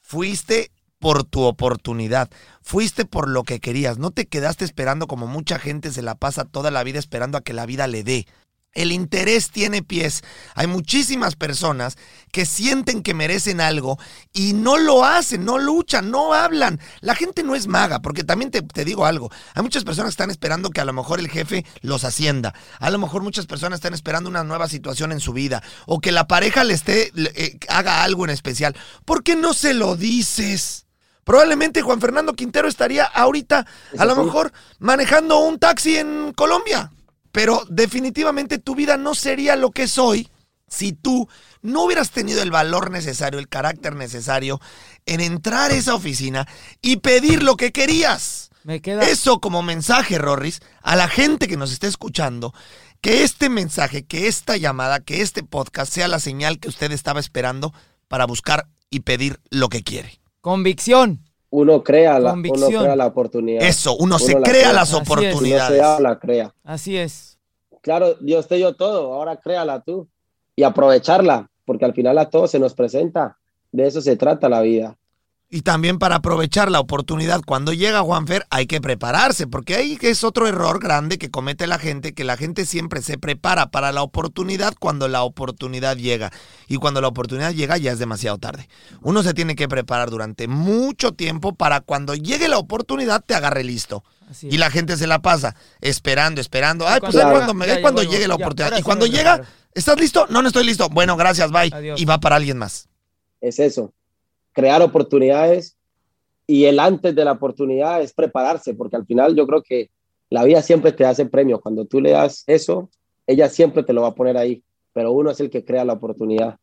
fuiste por tu oportunidad, fuiste por lo que querías, no te quedaste esperando como mucha gente se la pasa toda la vida esperando a que la vida le dé. El interés tiene pies. Hay muchísimas personas que sienten que merecen algo y no lo hacen, no luchan, no hablan. La gente no es maga, porque también te, te, digo algo. Hay muchas personas que están esperando que a lo mejor el jefe los ascienda. A lo mejor muchas personas están esperando una nueva situación en su vida o que la pareja le esté, le, eh, haga algo en especial. ¿Por qué no se lo dices? Probablemente Juan Fernando Quintero estaría ahorita, a lo mejor, manejando un taxi en Colombia. Pero definitivamente tu vida no sería lo que es hoy si tú no hubieras tenido el valor necesario, el carácter necesario en entrar a esa oficina y pedir lo que querías. Me queda... Eso como mensaje, Rorris, a la gente que nos esté escuchando, que este mensaje, que esta llamada, que este podcast sea la señal que usted estaba esperando para buscar y pedir lo que quiere. Convicción. Uno crea, la, uno crea la oportunidad. Eso, uno, uno se crea, crea, las oportunidades. Uno se la crea. Así es. Claro, Dios te dio todo, ahora créala tú y aprovecharla, porque al final a todos se nos presenta. De eso se trata la vida. Y también para aprovechar la oportunidad, cuando llega Juanfer hay que prepararse, porque ahí es otro error grande que comete la gente, que la gente siempre se prepara para la oportunidad cuando la oportunidad llega. Y cuando la oportunidad llega ya es demasiado tarde. Uno se tiene que preparar durante mucho tiempo para cuando llegue la oportunidad te agarre listo. Y la gente se la pasa esperando, esperando. Ay, pues ahí cuando, me, cuando llegue la oportunidad. Ya, y cuando llega, ¿estás listo? No, no estoy listo. Bueno, gracias, bye. Adiós. Y va para alguien más. Es eso crear oportunidades y el antes de la oportunidad es prepararse, porque al final yo creo que la vida siempre te hace premio. Cuando tú le das eso, ella siempre te lo va a poner ahí, pero uno es el que crea la oportunidad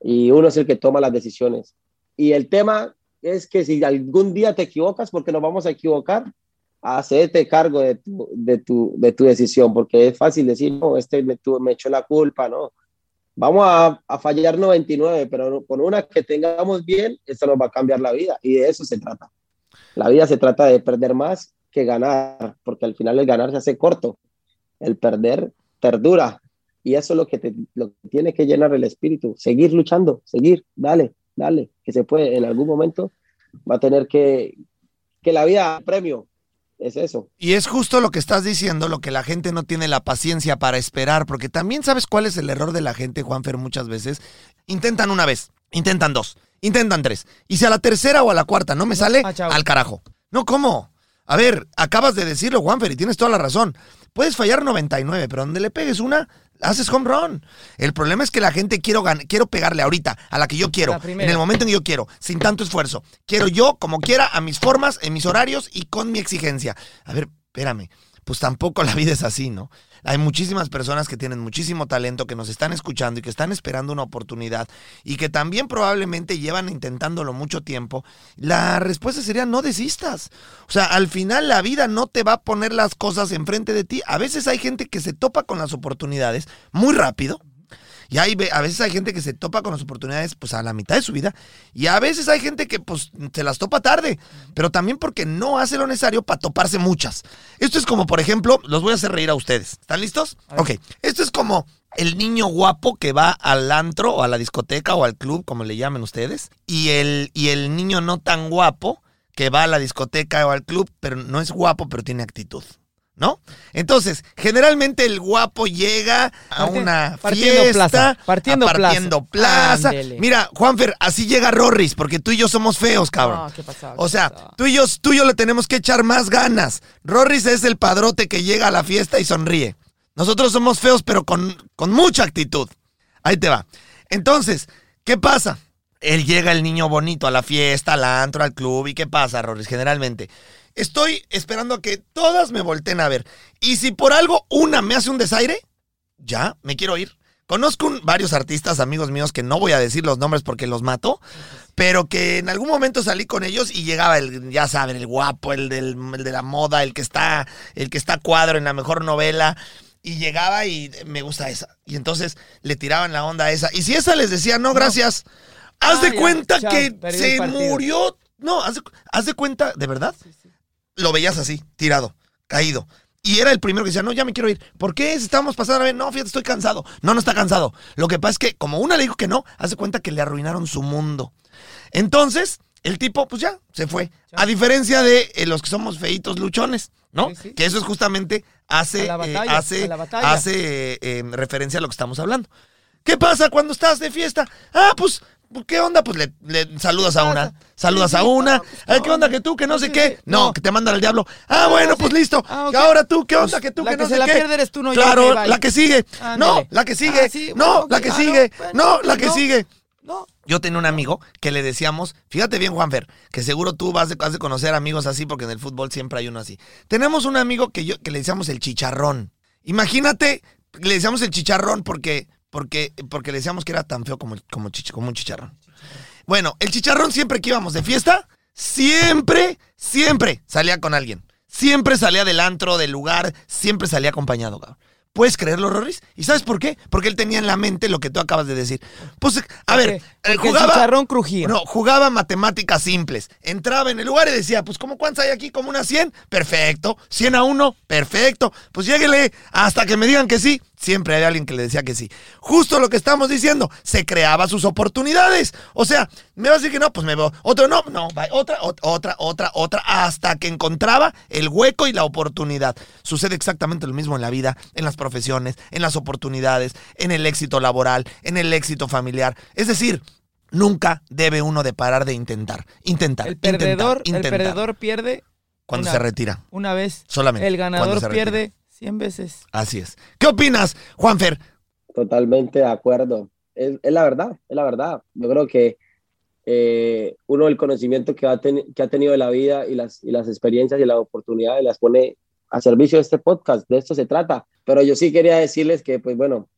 y uno es el que toma las decisiones. Y el tema es que si algún día te equivocas, porque nos vamos a equivocar, hacerte cargo de tu, de tu, de tu decisión, porque es fácil decir, no, este me, tu, me echó la culpa, no vamos a, a, fallar 99, pero con una que tengamos bien, eso nos va a cambiar la vida. Y de eso se trata. La vida se trata de perder más que ganar, porque al final el ganar se hace corto, el perder perdura. Y eso es lo que, te, lo que tiene que llenar el espíritu, seguir luchando, seguir, dale, dale, que se puede, en algún momento va a tener que, que la vida premio, es eso. Y es justo lo que estás diciendo, lo que la gente no tiene la paciencia para esperar, porque también sabes cuál es el error de la gente, Juanfer, muchas veces. Intentan una vez, intentan dos, intentan tres. Y si a la tercera o a la cuarta no me sale, ah, al carajo. No, ¿cómo? A ver, acabas de decirlo, Juanfer, y tienes toda la razón. Puedes fallar 99, pero donde le pegues una, haces home run. El problema es que la gente quiero, quiero pegarle ahorita, a la que yo quiero, en el momento en que yo quiero, sin tanto esfuerzo. Quiero yo, como quiera, a mis formas, en mis horarios y con mi exigencia. A ver, espérame, pues tampoco la vida es así, ¿no? Hay muchísimas personas que tienen muchísimo talento, que nos están escuchando y que están esperando una oportunidad y que también probablemente llevan intentándolo mucho tiempo. La respuesta sería no desistas. O sea, al final la vida no te va a poner las cosas enfrente de ti. A veces hay gente que se topa con las oportunidades muy rápido. Y hay, a veces hay gente que se topa con las oportunidades pues a la mitad de su vida. Y a veces hay gente que pues se las topa tarde. Pero también porque no hace lo necesario para toparse muchas. Esto es como, por ejemplo, los voy a hacer reír a ustedes. ¿Están listos? Ok. Esto es como el niño guapo que va al antro o a la discoteca o al club, como le llamen ustedes. Y el, y el niño no tan guapo que va a la discoteca o al club, pero no es guapo, pero tiene actitud. ¿No? Entonces, generalmente el guapo llega a una partiendo fiesta, plaza, partiendo a partiendo plaza. Mira, Juanfer, así llega Rorris, porque tú y yo somos feos, cabrón. No, ¿qué pasó? O sea, tú y, yo, tú y yo le tenemos que echar más ganas. Rorris es el padrote que llega a la fiesta y sonríe. Nosotros somos feos, pero con, con mucha actitud. Ahí te va. Entonces, ¿qué pasa? Él llega el niño bonito a la fiesta, al antro, al club. ¿Y qué pasa, Rorris? Generalmente. Estoy esperando a que todas me volteen a ver. Y si por algo una me hace un desaire, ya, me quiero ir. Conozco un- varios artistas, amigos míos, que no voy a decir los nombres porque los mato, pero que en algún momento salí con ellos y llegaba el, ya saben, el guapo, el, del, el de la moda, el que está, el que está cuadro en la mejor novela. Y llegaba y me gusta esa. Y entonces le tiraban la onda a esa. Y si esa les decía, no, gracias, haz Ah, de ya, cuenta chao, que se murió. No, haz de, haz de cuenta, ¿de verdad? Lo veías así, tirado, caído. Y era el primero que decía, no, ya me quiero ir. ¿Por qué? Si estábamos pasando a ver, no, fíjate, estoy cansado. No, no está cansado. Lo que pasa es que, como una le dijo que no, hace cuenta que le arruinaron su mundo. Entonces, el tipo, pues ya, se fue. A diferencia de eh, los que somos feitos luchones, ¿no? Que eso es justamente, hace, eh, hace, hace eh, referencia a lo que estamos hablando. ¿Qué pasa cuando estás de fiesta? Ah, pues, ¿qué onda? Pues le, le saludas a una, saludas a una. Ay, ¿Qué onda que tú, que no sé qué? No, que te mandan al diablo. Ah, bueno, pues listo. Ah, ahora tú, ¿qué onda Pues, que tú, la que que no sé la qué? pierde eres tú, no Claro, la que sigue. No, la que sigue. Ah, sí, no, la que Ah, sigue. no, la que no. sigue. No. Yo tenía un amigo que le decíamos, fíjate bien, Juanfer, que seguro tú vas de, has de conocer amigos así, porque en el fútbol siempre hay uno así. Tenemos un amigo que, yo, que le decíamos el chicharrón. Imagínate, le decíamos el chicharrón porque, porque, porque le decíamos que era tan feo como, como, chich- como un chicharrón. Bueno, el chicharrón siempre que íbamos de fiesta, siempre, siempre salía con alguien. Siempre salía del antro, del lugar, siempre salía acompañado, cabrón. ¿Puedes creerlo, Rorris? ¿Y sabes por qué? Porque él tenía en la mente lo que tú acabas de decir. Pues, a ver, eh, Porque el jugaba... chicharrón crujía. No, jugaba matemáticas simples. Entraba en el lugar y decía, pues, ¿cómo cuántas hay aquí? ¿Como unas 100? Perfecto. ¿100 a 1? Perfecto. Pues lléguele hasta que me digan que sí. Siempre había alguien que le decía que sí. Justo lo que estamos diciendo. Se creaba sus oportunidades. O sea, me va a decir que no, pues me veo. Otro no, no, va, otra, ot- otra, otra, otra, hasta que encontraba el hueco y la oportunidad. Sucede exactamente lo mismo en la vida, en las profesiones, en las oportunidades, en el éxito laboral, en el éxito familiar. Es decir, nunca debe uno de parar de intentar. Intentar. El perdedor, intentar, intentar. el perdedor pierde Cuando una- se retira. Una vez. Solamente, El ganador retira. Pierde 100 veces. Así es. ¿Qué opinas, Juanfer? Totalmente de acuerdo. Es, es la verdad, es la verdad. Yo creo que eh, uno el conocimiento que ha, teni- que ha tenido de la vida y las, y las experiencias y las oportunidades las pone a servicio de este podcast, de esto se trata. Pero yo sí quería decirles que, pues bueno,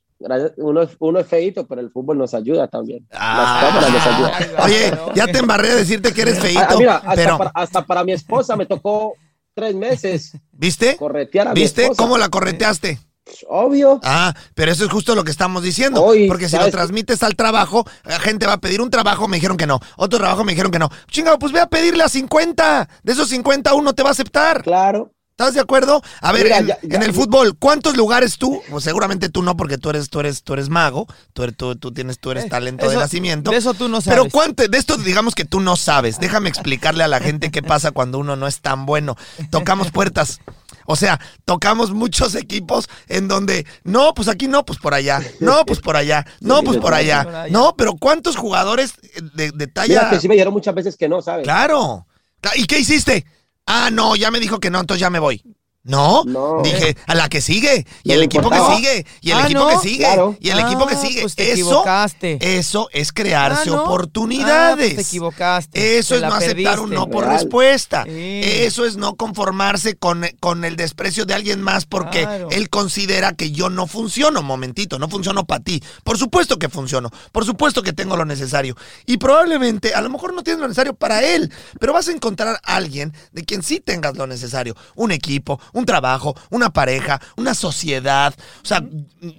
uno, es- uno es feito, pero el fútbol nos ayuda también. Las cámaras nos ayudan. Oye, ya te embarré a decirte que eres feito. Ah, mira, hasta, pero, para, hasta para mi esposa me tocó tres meses ¿viste? corretear a mi ¿Viste esposa. cómo la correteaste? Obvio. Ah, pero eso es justo lo que estamos diciendo. Hoy, porque si lo transmites al trabajo, la gente va a pedir un trabajo, me dijeron que no. Otro trabajo, me dijeron que no. Chingado, pues ve a pedirle a 50. De esos 50, uno te va a aceptar. Claro. ¿Estás de acuerdo? A ver, Mira, en, ya- ya- en el fútbol, ¿cuántos lugares tú? Pues seguramente tú no, porque tú eres, tú eres, tú eres mago, tú, eres- tú, tú tienes, tú eres Eh, talento de nacimiento. de eso tú no Pero sabes. cuánto, de esto digamos que tú no sabes. Déjame explicarle a la gente qué pasa cuando uno no es tan bueno. Tocamos puertas. O sea, tocamos muchos equipos en donde, no, pues aquí no, pues por allá, no, pues por allá, no, pues por allá, no, pero ¿cuántos jugadores de, de talla? Mira que sí me dijeron muchas veces que no, ¿sabes? Claro. Cla- ¿Y qué hiciste? Ah, no, ya me dijo que no, entonces ya me voy. No, No. dije a la que sigue y el equipo que sigue y el Ah, equipo ¿no? que sigue Claro. y el equipo que Ah, sigue. pues te eso, equivocaste. eso es crearse Ah, ¿no? oportunidades. Ah, pues te equivocaste. Eso Te es no aceptar un no por Real. respuesta. Sí. Eso es no conformarse con, con el desprecio de alguien más porque Claro. él considera que yo no funciono. Momentito, no funciono para ti. Por supuesto que funciono. Por supuesto que tengo lo necesario. Y probablemente, a lo mejor no tienes lo necesario para él, pero vas a encontrar a alguien de quien sí tengas lo necesario. Un equipo, un trabajo, una pareja, una sociedad. O sea,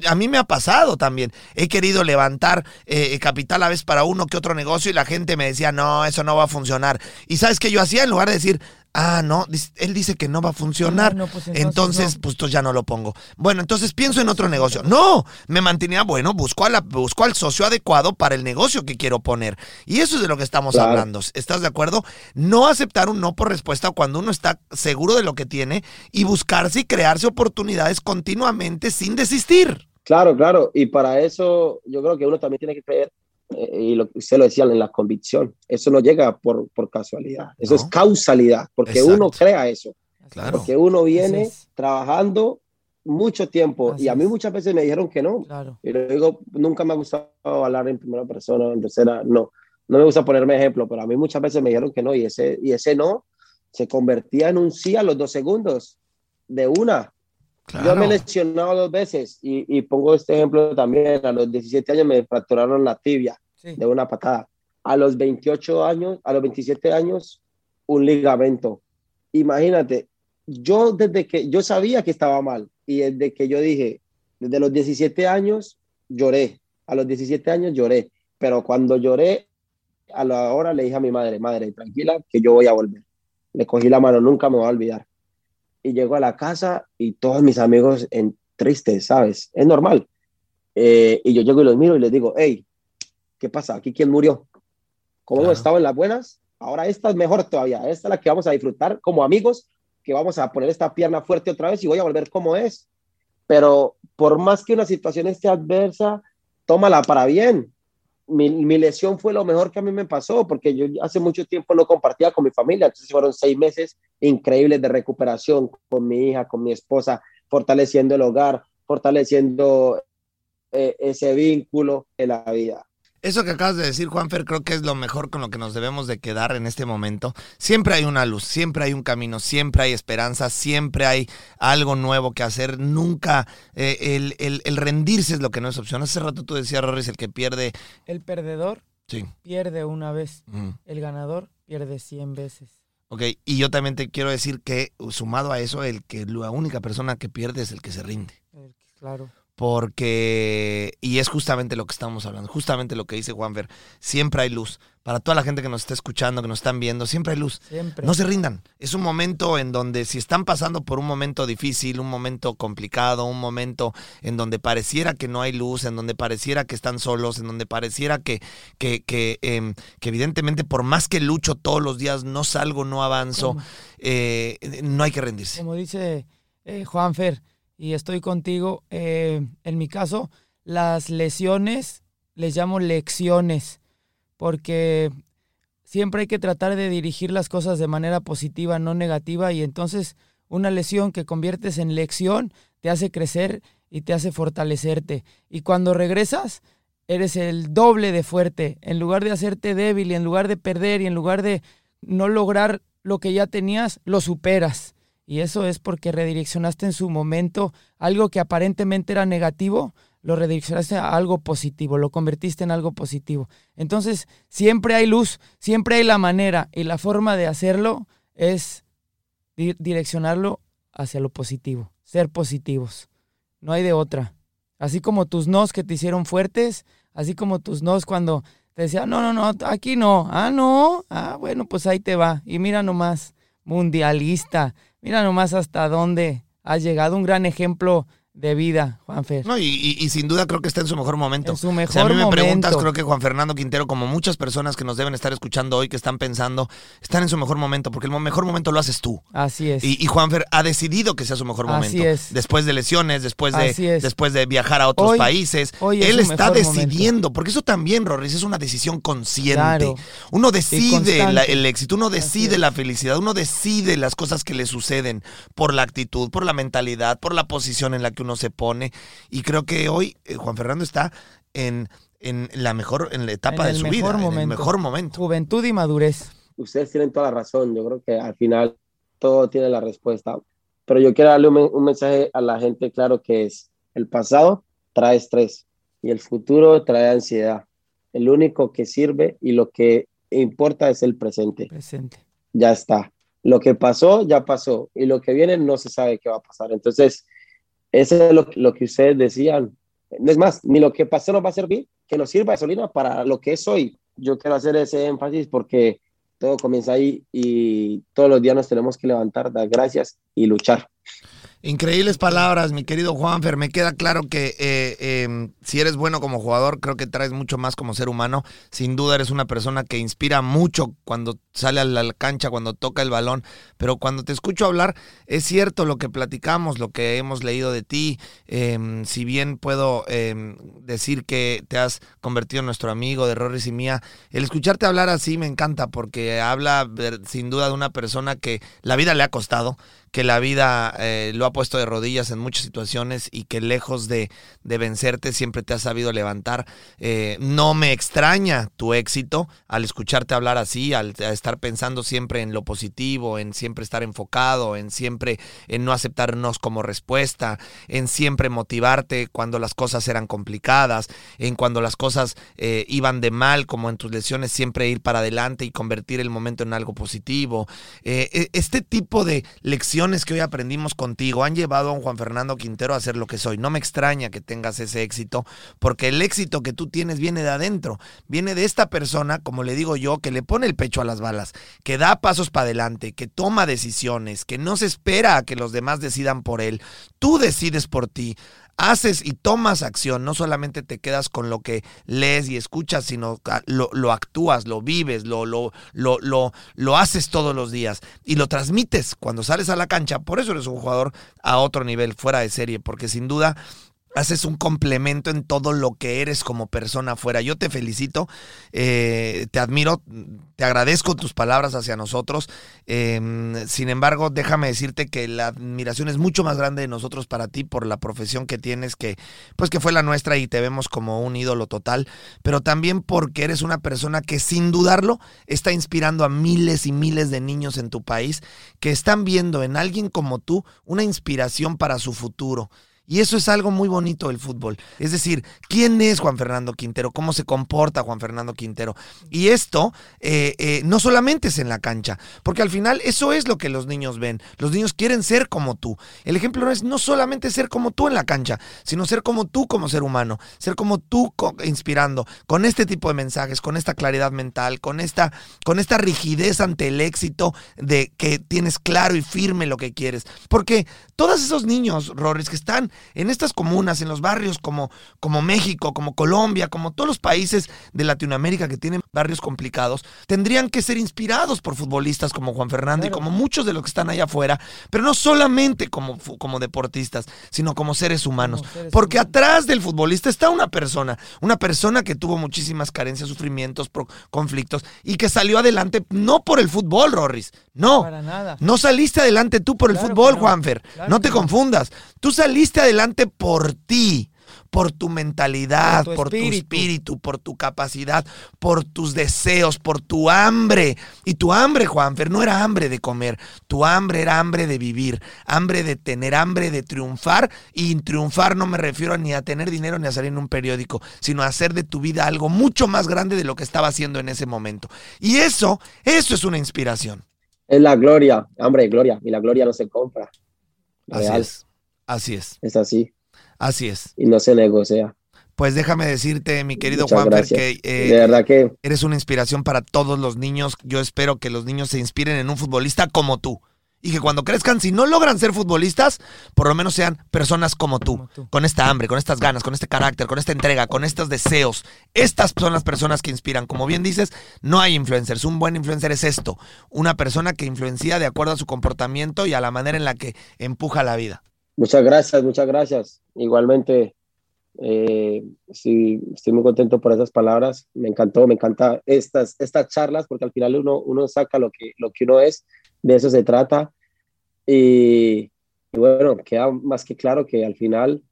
a mí me ha pasado también. He querido levantar eh, capital a veces para uno que otro negocio y la gente me decía, no, eso no va a funcionar. Y sabes qué yo hacía en lugar de decir, ah, no, él dice que no va a funcionar. Ah, no, pues entonces entonces, no. pues entonces ya no lo pongo. Bueno, entonces pienso en otro negocio. No, me mantenía, bueno, busco, a la, busco al socio adecuado para el negocio que quiero poner. Y eso es de lo que estamos Claro. hablando. ¿Estás de acuerdo? No aceptar un no por respuesta cuando uno está seguro de lo que tiene y buscarse y crearse oportunidades continuamente sin desistir. Claro, claro. Y para eso yo creo que uno también tiene que creer, y lo que usted lo decía, en la convicción. Eso no llega por, por casualidad. Eso No. es causalidad, porque Exacto. uno crea eso. Claro. Porque uno viene es. trabajando mucho tiempo. Así y a mí muchas veces me dijeron que no. Claro. Y le digo, nunca me ha gustado hablar en primera persona, en tercera, no. No me gusta ponerme ejemplo, pero a mí muchas veces me dijeron que no. Y ese, y ese no se convertía en un sí a los dos segundos, de una. Yo me he lesionado dos veces y, y pongo este ejemplo también. A los 17 años me fracturaron la tibia Sí. de una patada. A los 28 años, a los 27 años, un ligamento. Imagínate, yo desde que yo sabía que estaba mal y desde que yo dije, desde los 17 años lloré, a los 17 años lloré, pero cuando lloré, a la hora le dije a mi madre, madre, tranquila, que yo voy a volver. Le cogí la mano, nunca me voy a olvidar. Y llego a la casa y todos mis amigos en tristes, ¿sabes? Es normal. Eh, y yo llego y los miro y les digo, hey, ¿qué pasa? ¿Aquí quién murió? ¿Cómo hemos Claro. estado en las buenas? Ahora esta es mejor todavía. Esta es la que vamos a disfrutar como amigos, que vamos a poner esta pierna fuerte otra vez y voy a volver como es. Pero por más que una situación esté adversa, tómala para bien. Mi, mi lesión fue lo mejor que a mí me pasó, porque yo hace mucho tiempo no compartía con mi familia, entonces fueron seis meses increíbles de recuperación con mi hija, con mi esposa, fortaleciendo el hogar, fortaleciendo eh, ese vínculo de la vida. Eso que acabas de decir, Juanfer, creo que es lo mejor con lo que nos debemos de quedar en este momento. Siempre hay una luz, siempre hay un camino, siempre hay esperanza, siempre hay algo nuevo que hacer. Nunca eh, el, el- el rendirse es lo que no es opción. Hace rato tú decías, Rorris, el que pierde... El perdedor Sí. pierde una vez. Mm. El ganador pierde 100 veces. Ok, y yo también te quiero decir que, sumado a eso, el que la única persona que pierde es el que se rinde. Claro. Porque, y es justamente lo que estamos hablando, justamente lo que dice Juanfer, siempre hay luz. Para toda la gente que nos está escuchando, que nos están viendo, siempre hay luz. Siempre. No se rindan. Es un momento en donde si están pasando por un momento difícil, un momento complicado, un momento en donde pareciera que no hay luz, en donde pareciera que están solos, en donde pareciera que, que, que, em, que evidentemente por más que lucho todos los días, no salgo, no avanzo, eh, no hay que rendirse. Como dice eh, Juanfer, y estoy contigo, eh, en mi caso, las lesiones les llamo lecciones, porque siempre hay que tratar de dirigir las cosas de manera positiva, no negativa, y entonces una lesión que conviertes en lección te hace crecer y te hace fortalecerte. Y cuando regresas, eres el doble de fuerte. En lugar de hacerte débil y en lugar de perder y en lugar de no lograr lo que ya tenías, lo superas. Y eso es porque redireccionaste en su momento algo que aparentemente era negativo, lo redireccionaste a algo positivo, lo convertiste en algo positivo. Entonces, siempre hay luz, siempre hay la manera y la forma de hacerlo es di- direccionarlo hacia lo positivo, ser positivos. No hay de otra. Así como tus nos que te hicieron fuertes, así como tus nos cuando te decían, no, no, no, aquí no, ah, no, ah, bueno, pues ahí te va. Y mira nomás, mundialista, mira nomás hasta dónde has llegado, un gran ejemplo de vida, Juanfer. No, y, y- y sin duda creo que está en su mejor momento. En su Si a mejor mí me preguntas, creo que Juan Fernando Quintero, como muchas personas que nos deben estar escuchando hoy, que están pensando, están en su mejor momento, porque el mejor momento lo haces tú. Así es. Y, y Juanfer ha decidido que sea su mejor Así momento. es. Después de lesiones, después de, Así es. después de viajar a otros Hoy- países. hoy es él su está mejor momento. decidiendo, porque eso también, Rorris, es una decisión consciente. Claro. Uno decide la- el éxito, uno decide la felicidad, uno decide las cosas que le suceden por la actitud, por la mentalidad, por la posición en la que uno se pone. Y creo que hoy eh, Juan Fernando está en, en la mejor, en la etapa En de su vida, en el momento. mejor momento. Juventud y madurez. Ustedes tienen toda la razón. Yo creo que al final todo tiene la respuesta. Pero yo quiero darle un, un mensaje a la gente claro que es, el pasado trae estrés y el futuro trae ansiedad. El único que sirve y lo que importa es el presente. Presente. Ya está. Lo que pasó, ya pasó. Y lo que viene, no se sabe qué va a pasar. Entonces, eso es lo, que ustedes decían. No es más, ni lo que pasó nos va a servir, que nos sirva gasolina para lo que es hoy. Yo quiero hacer ese énfasis porque todo comienza ahí y todos los días nos tenemos que levantar, dar gracias y luchar. Increíbles palabras, mi querido Juanfer. Me queda claro que eh, eh, si eres bueno como jugador, creo que traes mucho más como ser humano. Sin duda eres una persona que inspira mucho cuando sale a la cancha, cuando toca el balón. Pero cuando te escucho hablar, es cierto lo que platicamos, lo que hemos leído de ti. Eh, si bien puedo eh, decir que te has convertido en nuestro amigo de Rorris y mía, el escucharte hablar así me encanta porque habla sin duda de una persona que la vida le ha costado que la vida eh, lo ha puesto de rodillas en muchas situaciones y que lejos de, de vencerte siempre te has sabido levantar. Eh, no me extraña tu éxito al escucharte hablar así, al, estar pensando siempre en lo positivo, en siempre estar enfocado, en siempre en no aceptarnos como respuesta, en siempre motivarte cuando las cosas eran complicadas, en cuando las cosas eh, iban de mal, como en tus lesiones, siempre ir para adelante y convertir el momento en algo positivo. E- este tipo de lecciones que hoy aprendimos contigo han llevado a Juan Fernando Quintero a ser lo que soy. No me extraña que tengas ese éxito, porque el éxito que tú tienes viene de adentro, viene de esta persona, como le digo yo, que le pone el pecho a las balas, que da pasos para adelante, que toma decisiones, que no se espera a que los demás decidan por él. Tú decides por ti haces y tomas acción, no solamente te quedas con lo que lees y escuchas, sino lo, lo actúas, lo vives, lo, lo, lo, lo haces todos los días y lo transmites cuando sales a la cancha. Por eso eres un jugador a otro nivel, fuera de serie, porque sin duda haces un complemento en todo lo que eres como persona afuera. Yo te felicito, eh, te admiro, te agradezco tus palabras hacia nosotros. Eh, sin embargo, déjame decirte que la admiración es mucho más grande de nosotros para ti por la profesión que tienes, que pues que fue la nuestra y te vemos como un ídolo total, pero también porque eres una persona que sin dudarlo está inspirando a miles y miles de niños en tu país que están viendo en alguien como tú una inspiración para su futuro. Y eso es algo muy bonito del fútbol. Es decir, ¿quién es Juan Fernando Quintero? ¿Cómo se comporta Juan Fernando Quintero? Y esto eh, eh, no solamente es en la cancha, porque al final eso es lo que los niños ven. Los niños quieren ser como tú. El ejemplo no es no solamente ser como tú en la cancha, sino ser como tú como ser humano, ser como tú inspirando, con este tipo de mensajes, con esta claridad mental, con esta, con esta rigidez ante el éxito de que tienes claro y firme lo que quieres. Porque todos esos niños, Rorris, que están en estas comunas, en los barrios como, como México, como Colombia, como todos los países de Latinoamérica que tienen barrios complicados, tendrían que ser inspirados por futbolistas como Juan Fernando y como muchos de los que están allá afuera, pero no solamente como, como deportistas, sino como seres humanos. Porque atrás del futbolista está una persona, una persona que tuvo muchísimas carencias, sufrimientos, conflictos y que salió adelante no por el fútbol, Rorris, no. Para nada. No saliste adelante tú por el Claro fútbol, no. Juanfer. Claro no te no. confundas. Tú saliste adelante por ti, por tu mentalidad, Por tu por tu espíritu. por tu capacidad, por tus deseos, por tu hambre. Y tu hambre, Juanfer, no era hambre de comer. Tu hambre era hambre de vivir, hambre de tener, hambre de triunfar. Y en triunfar no me refiero ni a tener dinero ni a salir en un periódico, sino a hacer de tu vida algo mucho más grande de lo que estaba haciendo en ese momento. Y eso, eso es una inspiración. Es la gloria, hambre de gloria, y la gloria no se compra. Así Real. es. Así es. Es así. Así es. Y no se negocia. Pues déjame decirte, mi querido Muchas Juanfer, gracias. que eh, De verdad que eres una inspiración para todos los niños. Yo espero que los niños se inspiren en un futbolista como tú. Y que cuando crezcan, si no logran ser futbolistas, por lo menos sean personas como tú, con esta hambre, con estas ganas, con este carácter, con esta entrega, con estos deseos. Estas son las personas que inspiran. Como bien dices, no hay influencers. Un buen influencer es esto, una persona que influencia de acuerdo a su comportamiento y a la manera en la que empuja la vida. Muchas gracias, muchas gracias. Igualmente, eh, sí, estoy muy contento por esas palabras. Me encantó, me encanta estas, estas charlas porque al final uno, uno saca lo que, lo que uno es, de eso se trata. Y, y bueno, queda más que claro que al final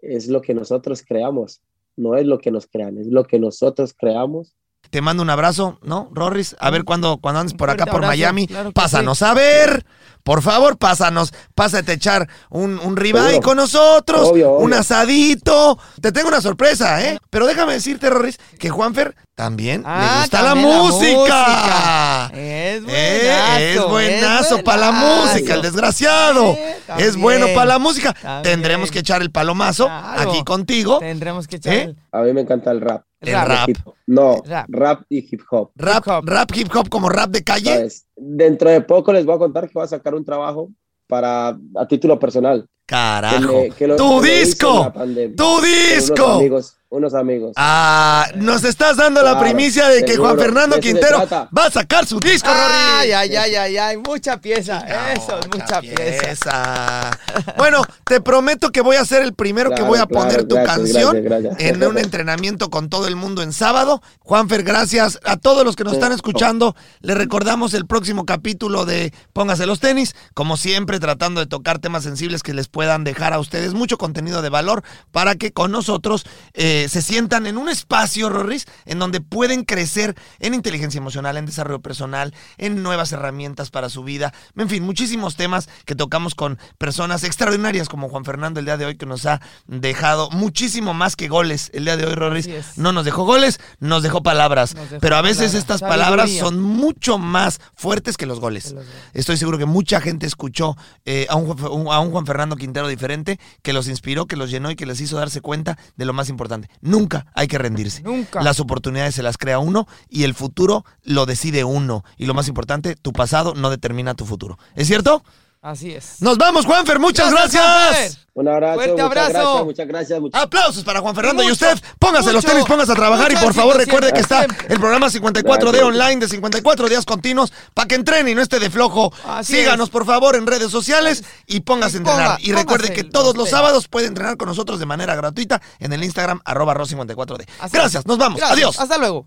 es lo que nosotros creamos, no es lo que nos crean, es lo que nosotros creamos te mando un abrazo, ¿no, Rorris? A ver cuando, cuando andes por acá, por abrazo, Miami, claro pásanos sí. a ver. Por favor, pásanos. Pásate a echar un, un ribeye con nosotros, Obvio, obvio. un asadito. Te tengo una sorpresa, ¿eh? Pero déjame decirte, Rorris, que Juanfer también le Ah, gusta la también la música. Es Eh, buenazo. es buenazo para la música, el desgraciado. Eh, es bueno para la música. También. Tendremos que echar el palomazo Claro. aquí contigo. Tendremos que echar ¿Eh? el- A mí me encanta el rap. El rap. Hip- no, Rap. rap. y hip hop. Rap, rap hip hop como rap de calle. ¿sabes? Dentro de poco les voy a contar que voy a sacar un trabajo para a título personal. Carajo. Que me- que lo- ¡Tu disco! la pandemia. ¡Tu disco! Unos amigos, unos amigos. Ah, nos estás dando la primicia de que seguro, Juan Fernando Quintero va a sacar su disco, Ay, Rory. ay, ay, ay, ay, mucha pieza. Eso, es mucha pieza. Bueno, te prometo que voy a ser el primero que voy a claro, poner tu gracias, canción gracias, gracias. en un entrenamiento con todo el mundo en sábado. Juanfer, gracias a todos los que nos están escuchando. Les recordamos el próximo capítulo de Póngase los tenis. Como siempre, tratando de tocar temas sensibles que les puedan dejar a ustedes mucho contenido de valor para que con nosotros eh, se sientan en un espacio, Rorris, en donde pueden crecer en inteligencia emocional, en desarrollo personal, en nuevas herramientas para su vida. En fin, muchísimos temas que tocamos con personas extraordinarias como Juan Fernando el día de hoy, que nos ha dejado muchísimo más que goles. El día de hoy, Rorris, no nos dejó goles, nos dejó palabras. Nos dejó Pero a veces palabras. estas Sabiduría. palabras son mucho más fuertes que los goles. Que los goles. Estoy seguro que mucha gente escuchó eh, a, un, Juan- a un Juan Fernando Diferente, que los inspiró, que los llenó y que les hizo darse cuenta de lo más importante. Nunca hay que rendirse. Nunca. Las oportunidades se las crea uno y el futuro lo decide uno. Y lo más importante, tu pasado no determina tu futuro. ¿Es cierto? Así es. Nos vamos, Juanfer. Muchas Gracias, gracias. Juanfer. Un abrazo, Fuerte muchas abrazo. gracias, muchas gracias. muchas- Aplausos para Juan Fernando y usted. Póngase los mucho, tenis, póngase a trabajar y por favor recuerde que está el programa 54D Gracias. online de 54 días continuos para que entrene y no esté de flojo. Así Síganos es. por favor en redes sociales y póngase a Y ponga- entrenar. Y recuerde que los todos los sábados puede entrenar con nosotros de manera gratuita en el Instagram arroba ro54D. Así Gracias, es. nos vamos. Gracias. Adiós. Hasta luego.